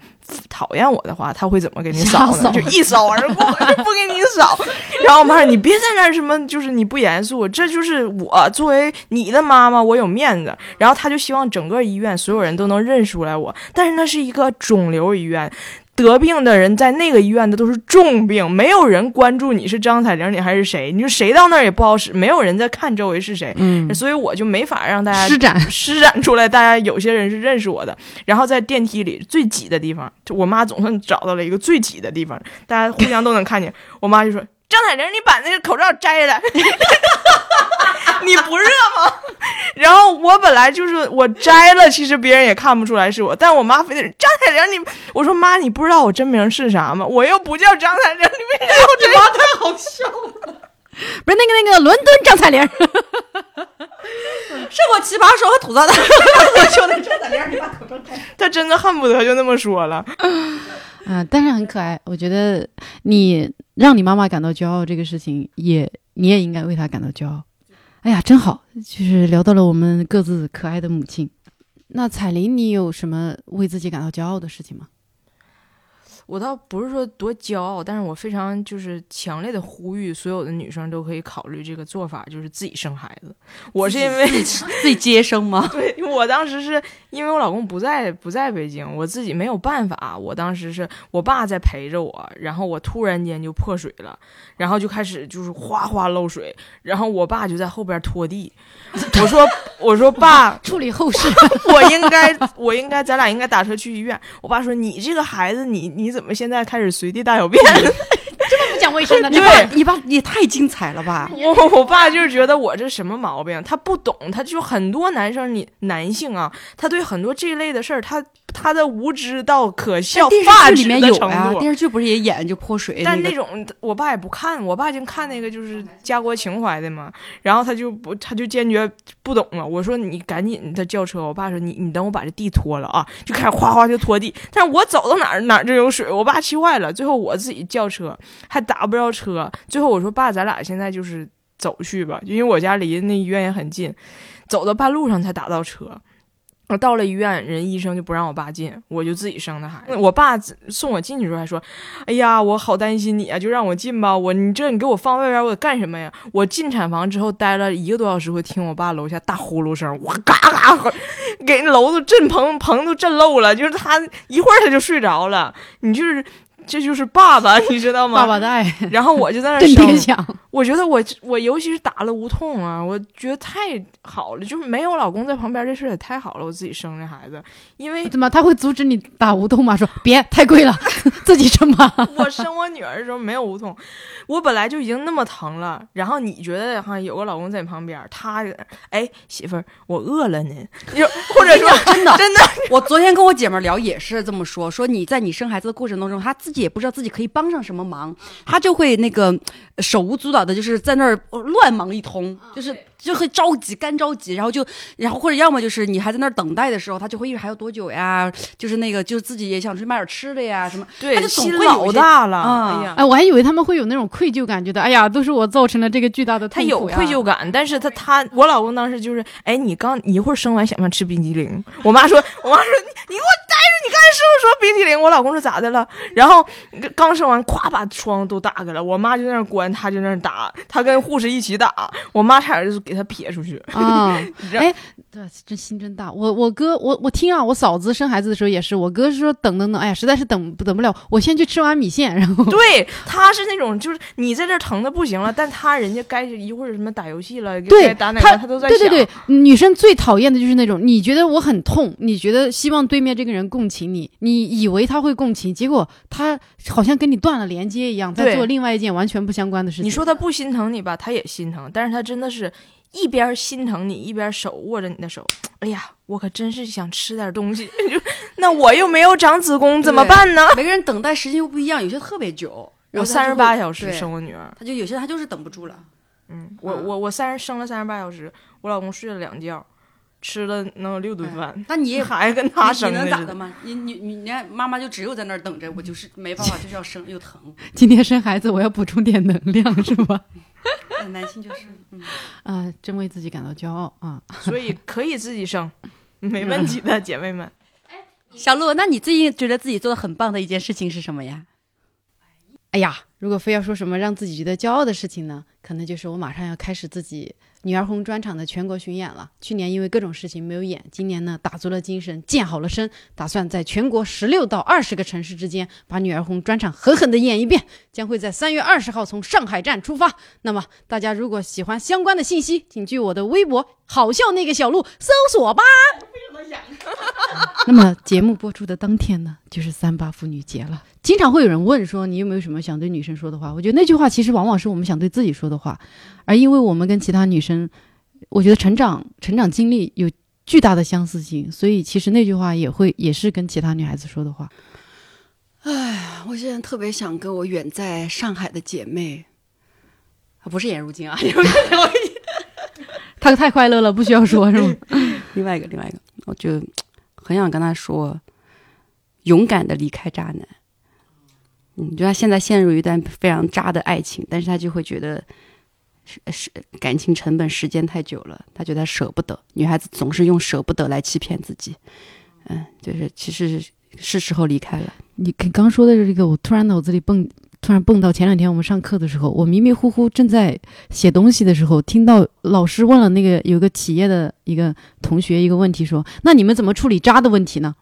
讨厌我的话，他会怎么给你扫呢？就一扫而过，就不给你扫。然后我妈说：“你别在那儿什么，就是你不严肃，这就是我作为你的妈妈，我有面子。”然后他就希望整个医院所有人都能认出来我，但是那是一个肿瘤医院。得病的人在那个医院的都是重病，没有人关注你是张彩玲，你还是谁？你说谁到那儿也不好使，没有人在看周围是谁，嗯，所以我就没法让大家施展施展出来，大家有些人是认识我的。然后在电梯里最挤的地方，就我妈总算找到了一个最挤的地方，大家互相都能看见。我妈就说：“张彩玲，你把那个口罩摘下来，你不热吗？” 然后我本来就是我摘了，其实别人也看不出来是我，但我妈非得张彩玲，你我说妈，你不知道我真名是啥吗？我又不叫张彩玲，你为啥要这样？太好笑了。不是那个那个伦敦张彩玲，是我奇葩说和吐槽大会，我说的张彩玲，你把口罩摘。他真的恨不得就那么说了。啊，但是很可爱。我觉得你让你妈妈感到骄傲这个事情也，你也应该为她感到骄傲。哎呀，真好，就是聊到了我们各自可爱的母亲。那彩玲，你有什么为自己感到骄傲的事情吗？我倒不是说多骄傲，但是我非常就是强烈的呼吁所有的女生都可以考虑这个做法，就是自己生孩子。我是因为自己接生吗？对，因为我当时是因为我老公不在不在北京，我自己没有办法。我当时是我爸在陪着我，然后我突然间就破水了，然后就开始就是哗哗漏水，然后我爸就在后边拖地。我说我说爸，处理后事，我应该我应该咱俩应该打车去医院。我爸说你这个孩子你你怎么我现在开始随地大小便？不讲卫生的，你爸你爸也太精彩了吧！我我爸就是觉得我这什么毛病，他不懂，他就很多男生你男性啊，他对很多这一类的事儿，他他的无知到可笑电发指视剧里面的程有呀，度。电视剧不是也演就泼水但那种我爸也不看，我爸就看那个就是家国情怀的嘛，然后他就不他就坚决不懂了。我说你赶紧的叫车，我爸说你你等我把这地拖了啊，就开始哗哗就拖地。但是我走到哪儿哪儿就有水，我爸气坏了，最后我自己叫车还打不着车，最后我说爸，咱俩现在就是走去吧，因为我家离那医院也很近，走到半路上才打到车。我到了医院，人医生就不让我爸进，我就自己生的孩子。我爸送我进去的时候还说：“哎呀，我好担心你啊，就让我进吧。我你这你给我放外边，我干什么呀？”我进产房之后待了一个多小时，会听我爸楼下大呼噜声，我嘎嘎喝，给楼都震棚棚都震漏了。就是他一会儿他就睡着了，你就是这就是爸爸，你知道吗？爸爸的爱，然后我就在那儿 生，响。我觉得我我尤其是打了无痛啊，我觉得太好了，就是没有老公在旁边，这事儿也太好了。我自己生这孩子，因为怎么他会阻止你打无痛吗？说别太贵了，自己生吧。我生我女儿的时候没有无痛，我本来就已经那么疼了，然后你觉得哈有个老公在你旁边，他哎媳妇儿我饿了呢，就或者说真的真的我昨天跟我姐们儿聊也是这么说，说你在你生孩子的过程当中，她自己也不知道自己可以帮上什么忙，他就会那个呃手舞足蹈的，就是在那儿乱忙一通，就是就会着急，干着急，然后就然后或者要么就是你还在那儿等待的时候，他就会一会儿还有多久呀？就是那个就是自己也想出去买点吃的呀什么，对他就总心会有老大了，啊哎呀。哎，我还以为他们会有那种愧疚感，觉得哎呀，都是我造成了这个巨大的他有痛苦呀愧疚感，但是他他我老公当时就是，哎，你刚你一会儿生完想不想吃冰激凌？我妈说，我妈说你你给我待着，你刚才是不是说冰激凌？我老公说咋的了？然后刚生完，咵把窗都打开了，我妈就在那儿关，他就在那儿打，他跟护士一起打，我妈差点就给他撇出去。啊。哎，对，这心真大。我我哥，我我听啊，我嫂子生孩子的时候也是，我哥是说等等等，哎呀，实在是等等不了，我先去吃碗米线，然后对，他是那种就是你在这儿疼的不行了，但他人家该一会儿什么打游戏了，对该打哪他个他都在想。对对对，女生最讨厌的就是那种你觉得我很痛，你觉得希望对面这个人共情你，你以为他会共情，结果他好像跟你断了连接一样，在做另外一件完全不相关的事情。你说他不心疼你吧，他也心疼，但是他真的是一边心疼你，一边手握着你的手。哎呀，我可真是想吃点东西，那我又没有长子宫，怎么办呢？每个人等待时间又不一样，有些特别久，我三十八小时生我女儿，他就有些他就是等不住了。嗯，我啊我我三十生了三十八小时，我老公睡了两觉，吃了能有六顿饭，那你也 孩子跟他你你生的似的。能咋的吗？你你你，你看妈妈就只有在那儿等着，我就是没办法，就是要生又疼。今天生孩子，我要补充点能量，是吧？呃男性就是，嗯，啊，真为自己感到骄傲啊！所以可以自己生，没问题的，姐妹们。小鹿，那你最近觉得自己做的很棒的一件事情是什么呀？哎呀，如果非要说什么让自己觉得骄傲的事情呢，可能就是我马上要开始自己女儿红专场的全国巡演了。去年因为各种事情没有演，今年呢打足了精神，健好了身，打算在全国十六到二十个城市之间把女儿红专场狠狠地演一遍。将会在三月二十号从上海站出发。那么大家如果喜欢相关的信息，请去我的微博“好笑那个小鹿”搜索吧。那么节目播出的当天呢，就是三八妇女节了。经常会有人问说，你有没有什么想对女生说的话？我觉得那句话其实往往是我们想对自己说的话，而因为我们跟其他女生，我觉得成长成长经历有巨大的相似性，所以其实那句话也会也是跟其他女孩子说的话。哎我现在特别想跟我远在上海的姐妹，啊，不是颜如晶啊，她太快乐了，不需要说是吗？另外一个，另外一个，我就很想跟她说，勇敢的离开渣男。嗯，就他现在陷入一段非常渣的爱情，但是他就会觉得是是感情成本时间太久了，他觉得舍不得。女孩子总是用舍不得来欺骗自己，嗯，就是其实是是时候离开了。你刚刚说的这个，我突然脑子里蹦，突然蹦到前两天我们上课的时候，我迷迷糊糊正在写东西的时候，听到老师问了那个有个企业的一个同学一个问题，说：“那你们怎么处理渣的问题呢？”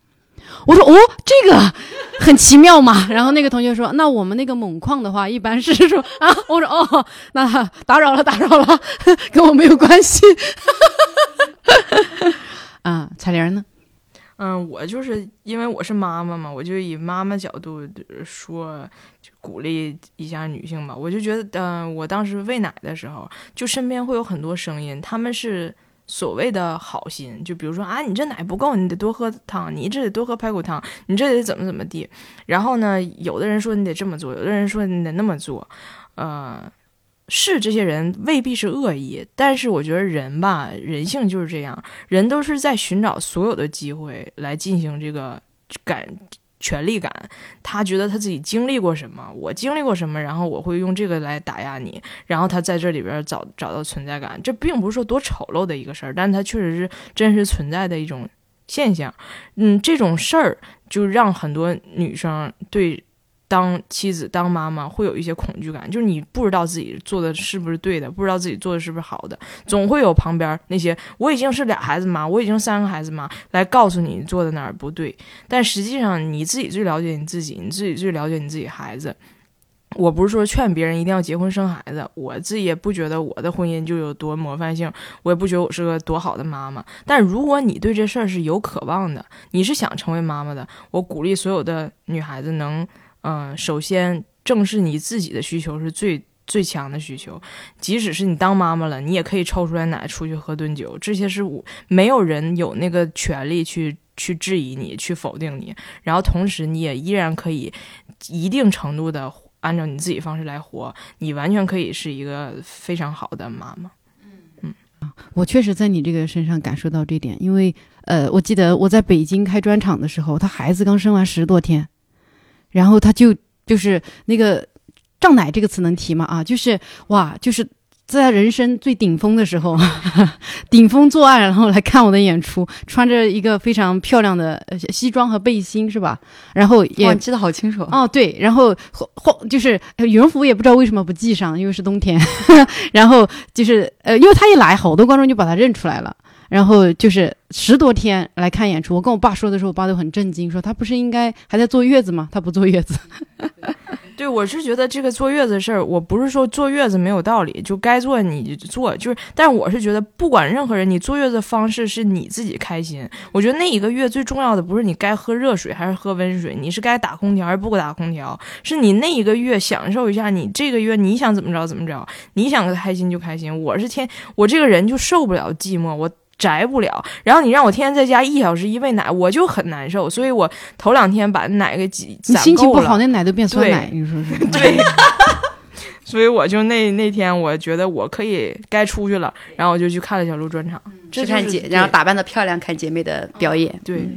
我说：“哦，这个很奇妙嘛。”然后那个同学说：“那我们那个锰矿的话，一般是说啊。”我说：“哦，那打扰了，打扰了，跟我没有关系。”啊，彩玲呢？嗯，我就是因为我是妈妈嘛，我就以妈妈角度说，就鼓励一下女性吧。我就觉得，嗯、我当时喂奶的时候，就身边会有很多声音，他们是所谓的好心，就比如说啊，你这奶不够，你得多喝汤，你这得多喝排骨汤，你这得怎么怎么地。然后呢，有的人说你得这么做，有的人说你得那么做，呃。是这些人未必是恶意，但是我觉得人吧，人性就是这样，人都是在寻找所有的机会来进行这个感权力感。他觉得他自己经历过什么，我经历过什么，然后我会用这个来打压你，然后他在这里边找找到存在感。这并不是说多丑陋的一个事儿，但是它确实是真实存在的一种现象。嗯，这种事儿就让很多女生对。当妻子、当妈妈会有一些恐惧感，就是你不知道自己做的是不是对的，不知道自己做的是不是好的，总会有旁边那些我已经是俩孩子妈，我已经三个孩子妈来告诉你做的哪儿不对，但实际上你自己最了解你自己，你自己最了解你自己孩子。我不是说劝别人一定要结婚生孩子，我自己也不觉得我的婚姻就有多模范性，我也不觉得我是个多好的妈妈。但如果你对这事儿是有渴望的，你是想成为妈妈的，我鼓励所有的女孩子能。嗯，首先正视你自己的需求是最最强的需求，即使是你当妈妈了，你也可以抽出来奶出去喝顿酒，这些是我没有人有那个权利去去质疑你，去否定你。然后同时，你也依然可以一定程度的按照你自己方式来活，你完全可以是一个非常好的妈妈。嗯我确实在你这个身上感受到这点，因为呃，我记得我在北京开专场的时候，他孩子刚生完十多天。然后他就就是那个“胀奶”这个词能提吗？啊，就是哇，就是在人生最顶峰的时候，顶峰作案，然后来看我的演出，穿着一个非常漂亮的西装和背心，是吧？然后也记得好清楚哦，对，然后后就是羽绒服也不知道为什么不系上，因为是冬天。然后就是呃，因为他一来，好多观众就把他认出来了。然后就是十多天来看演出，我跟我爸说的时候，我爸都很震惊，说他不是应该还在坐月子吗？他不坐月子。对，我是觉得这个坐月子事儿，我不是说坐月子没有道理，就该坐你就做，就是，但我是觉得，不管任何人，你坐月子方式是你自己开心。我觉得那一个月最重要的不是你该喝热水还是喝温水，你是该打空调还是不打空调，是你那一个月享受一下，你这个月你想怎么着怎么着，你想开心就开心。我是天，我这个人就受不了寂寞，我。宅不了，然后你让我天天在家一小时一喂奶，我就很难受，所以我头两天把奶给挤你心情不好，那奶都变酸奶，你说是？对。所以我就那那天，我觉得我可以该出去了，然后我就去看了小鹿专场，去看姐，然后打扮的漂亮，看姐妹的表演。对。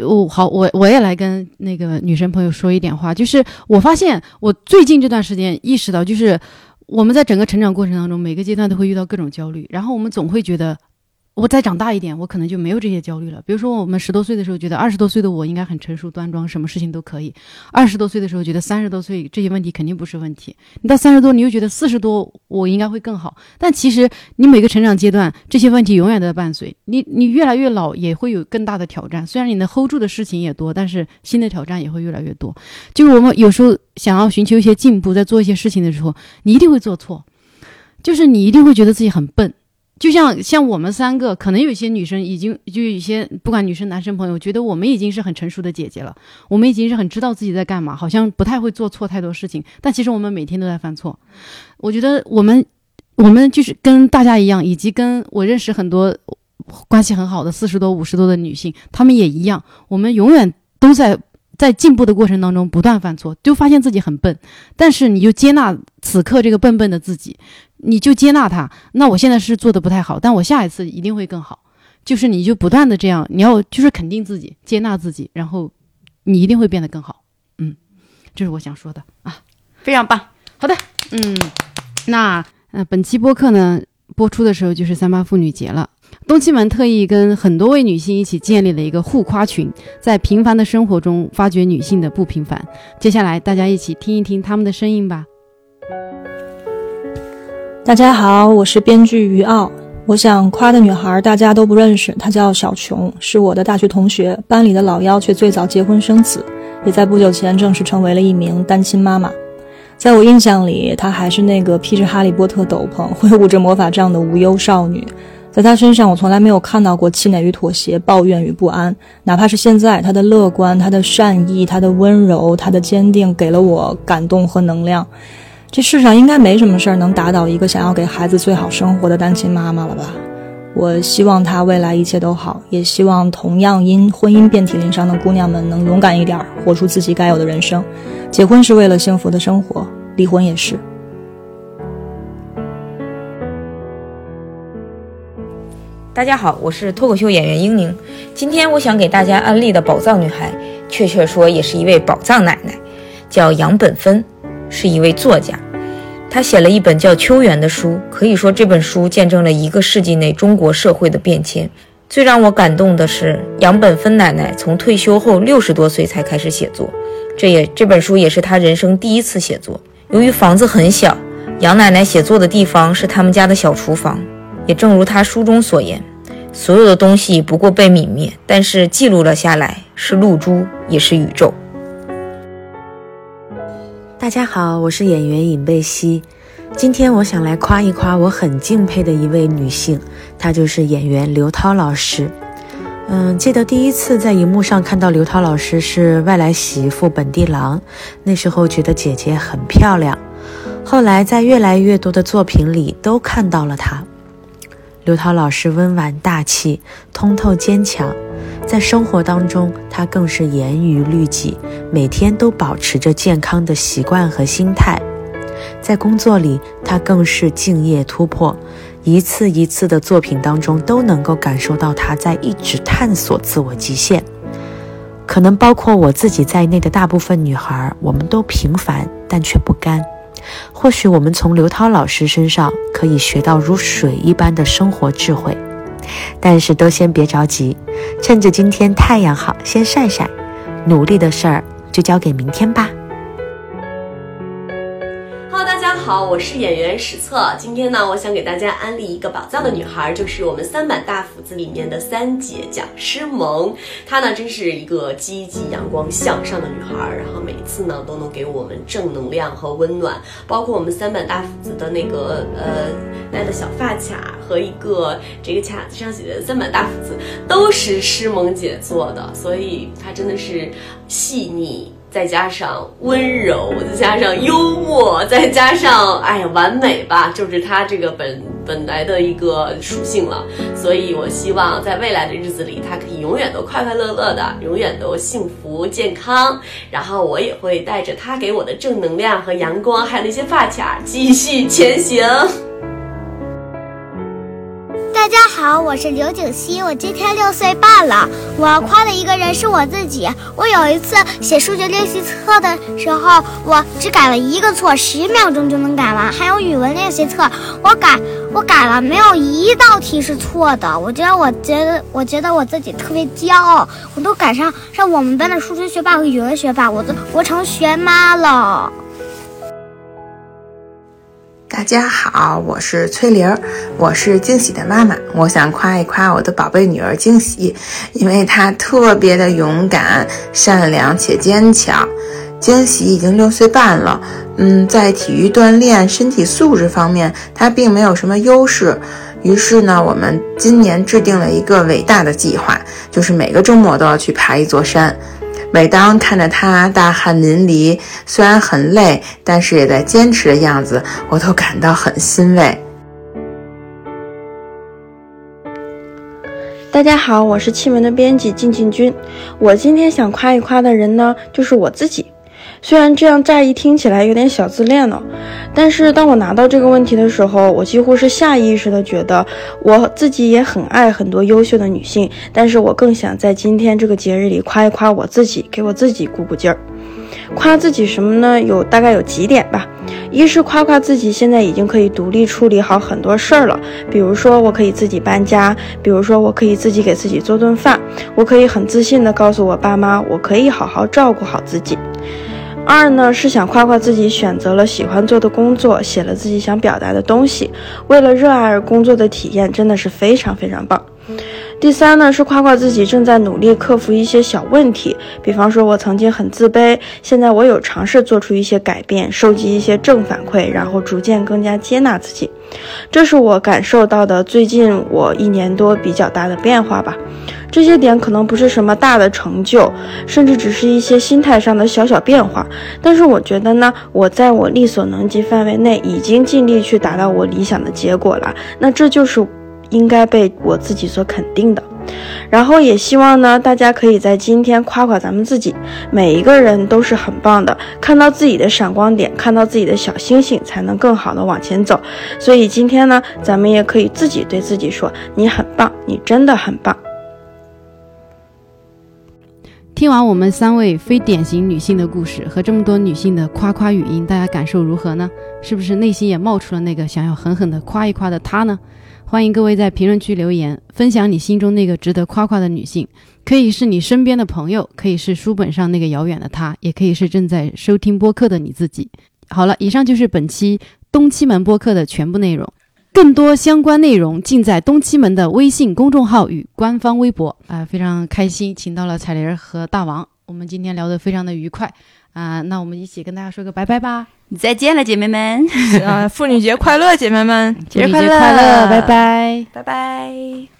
哦，好，我我也来跟那个女生朋友说一点话，就是我发现我最近这段时间意识到，就是。我们在整个成长过程当中，每个阶段都会遇到各种焦虑，然后我们总会觉得。我再长大一点，我可能就没有这些焦虑了。比如说，我们十多岁的时候觉得二十多岁的我应该很成熟端庄，什么事情都可以；二十多岁的时候觉得三十多岁这些问题肯定不是问题。你到三十多，你又觉得四十多我应该会更好。但其实你每个成长阶段，这些问题永远都在伴随你。你越来越老，也会有更大的挑战。虽然你能 hold 住的事情也多，但是新的挑战也会越来越多。就是我们有时候想要寻求一些进步，在做一些事情的时候，你一定会做错，就是你一定会觉得自己很笨。就像像我们三个，可能有些女生已经就有些不管女生男生朋友，觉得我们已经是很成熟的姐姐了，我们已经是很知道自己在干嘛，好像不太会做错太多事情。但其实我们每天都在犯错。我觉得我们我们就是跟大家一样，以及跟我认识很多关系很好的四十多五十多的女性，她们也一样。我们永远都在在进步的过程当中不断犯错，就发现自己很笨，但是你就接纳此刻这个笨笨的自己。你就接纳他，那我现在是做的不太好，但我下一次一定会更好。就是你就不断的这样，你要就是肯定自己，接纳自己，然后你一定会变得更好。嗯，这是我想说的啊，非常棒。好的，嗯，那呃，本期播客呢播出的时候就是三八妇女节了，东七门特意跟很多位女性一起建立了一个互夸群，在平凡的生活中发掘女性的不平凡。接下来大家一起听一听她们的声音吧。大家好，我是编剧于傲。我想夸的女孩大家都不认识，她叫小琼，是我的大学同学，班里的老幺，却最早结婚生子，也在不久前正式成为了一名单亲妈妈。在我印象里，她还是那个披着哈利波特斗篷、挥舞着魔法杖的无忧少女。在她身上，我从来没有看到过气馁与妥协、抱怨与不安。哪怕是现在，她的乐观、她的善意、她的温柔、她的坚定，给了我感动和能量。这世上应该没什么事儿能打倒一个想要给孩子最好生活的单亲妈妈了吧？我希望她未来一切都好，也希望同样因婚姻遍体鳞伤的姑娘们能勇敢一点，活出自己该有的人生。结婚是为了幸福的生活，离婚也是。大家好，我是脱口秀演员英宁。今天我想给大家安利的宝藏女孩，确切说也是一位宝藏奶奶，叫杨本芬。是一位作家，她写了一本叫《秋园》的书，可以说这本书见证了一个世纪内中国社会的变迁。最让我感动的是，杨本芬奶奶从退休后六十多岁才开始写作，这也这本书也是她人生第一次写作。由于房子很小，杨奶奶写作的地方是他们家的小厨房，也正如他书中所言，所有的东西不过被泯灭，但是记录了下来，是露珠，也是宇宙。大家好，我是演员尹贝西。今天我想来夸一夸我很敬佩的一位女性，她就是演员刘涛老师。嗯，记得第一次在荧幕上看到刘涛老师是《外来媳妇本地郎》，那时候觉得姐姐很漂亮。后来在越来越多的作品里都看到了她。刘涛老师温婉大气，通透坚强。在生活当中，他更是严于律己，每天都保持着健康的习惯和心态。在工作里，他更是敬业突破，一次一次的作品当中都能够感受到他在一直探索自我极限。可能包括我自己在内的大部分女孩，我们都平凡但却不甘。或许我们从刘涛老师身上可以学到如水一般的生活智慧。但是都先别着急，趁着今天太阳好，先晒晒。努力的事儿就交给明天吧。好。我是演员史策。今天呢，我想给大家安利一个宝藏的女孩，就是我们三板大斧子里面的三姐蒋诗萌。她呢，真是一个积极、阳光、向上的女孩，然后每次呢，都能给我们正能量和温暖。包括我们三板大斧子的那个呃戴的小发卡和一个这个卡子上写的“三板大斧子”，都是诗萌姐做的，所以她真的是细腻。再加上温柔，再加上幽默，再加上哎呀完美吧，就是他这个本本来的一个属性了。所以我希望在未来的日子里，他可以永远都快快乐乐的，永远都幸福健康。然后我也会带着他给我的正能量和阳光，还有那些发卡，继续前行。大家好，我是刘景熙，我今天六岁半了。我要夸的一个人是我自己。我有一次写数学练习册的时候，我只改了一个错，十秒钟就能改完。还有语文练习册，我改我改了，没有一道题是错的。我觉得，我觉得，我觉得我自己特别骄傲，我都赶上上我们班的数学学霸和语文学霸，我都我成学妈了。大家好，我是崔玲儿，我是惊喜的妈妈。我想夸一夸我的宝贝女儿惊喜，因为她特别的勇敢、善良且坚强。惊喜已经六岁半了，嗯，在体育锻炼、身体素质方面，她并没有什么优势。于是呢，我们今年制定了一个伟大的计划，就是每个周末都要去爬一座山。每当看着他大汗淋漓，虽然很累，但是也在坚持的样子，我都感到很欣慰。大家好，我是气门的编辑静静君。我今天想夸一夸的人呢，就是我自己。虽然这样乍一听起来有点小自恋呢，但是当我拿到这个问题的时候，我几乎是下意识的觉得我自己也很爱很多优秀的女性，但是我更想在今天这个节日里夸一夸我自己，给我自己鼓鼓劲儿。夸自己什么呢？有大概有几点吧。一是夸夸自己现在已经可以独立处理好很多事儿了，比如说我可以自己搬家，比如说我可以自己给自己做顿饭，我可以很自信的告诉我爸妈，我可以好好照顾好自己。二呢是想夸夸自己选择了喜欢做的工作，写了自己想表达的东西，为了热爱而工作的体验真的是非常非常棒。第三呢是夸夸自己正在努力克服一些小问题，比方说我曾经很自卑，现在我有尝试做出一些改变，收集一些正反馈，然后逐渐更加接纳自己。这是我感受到的最近我一年多比较大的变化吧。这些点可能不是什么大的成就，甚至只是一些心态上的小小变化。但是我觉得呢，我在我力所能及范围内已经尽力去达到我理想的结果了。那这就是应该被我自己所肯定的。然后也希望呢，大家可以在今天夸夸咱们自己，每一个人都是很棒的。看到自己的闪光点，看到自己的小星星，才能更好的往前走。所以今天呢，咱们也可以自己对自己说：“你很棒，你真的很棒。”听完我们三位非典型女性的故事和这么多女性的夸夸语音，大家感受如何呢？是不是内心也冒出了那个想要狠狠的夸一夸的她呢？欢迎各位在评论区留言，分享你心中那个值得夸夸的女性，可以是你身边的朋友，可以是书本上那个遥远的她，也可以是正在收听播客的你自己。好了，以上就是本期东七门播客的全部内容。更多相关内容尽在东七门的微信公众号与官方微博啊！非常开心，请到了彩铃和大王，我们今天聊得非常的愉快啊！那我们一起跟大家说个拜拜吧，再见了，姐妹们！啊，妇女节快乐，姐妹们，节日快乐，拜拜，拜拜。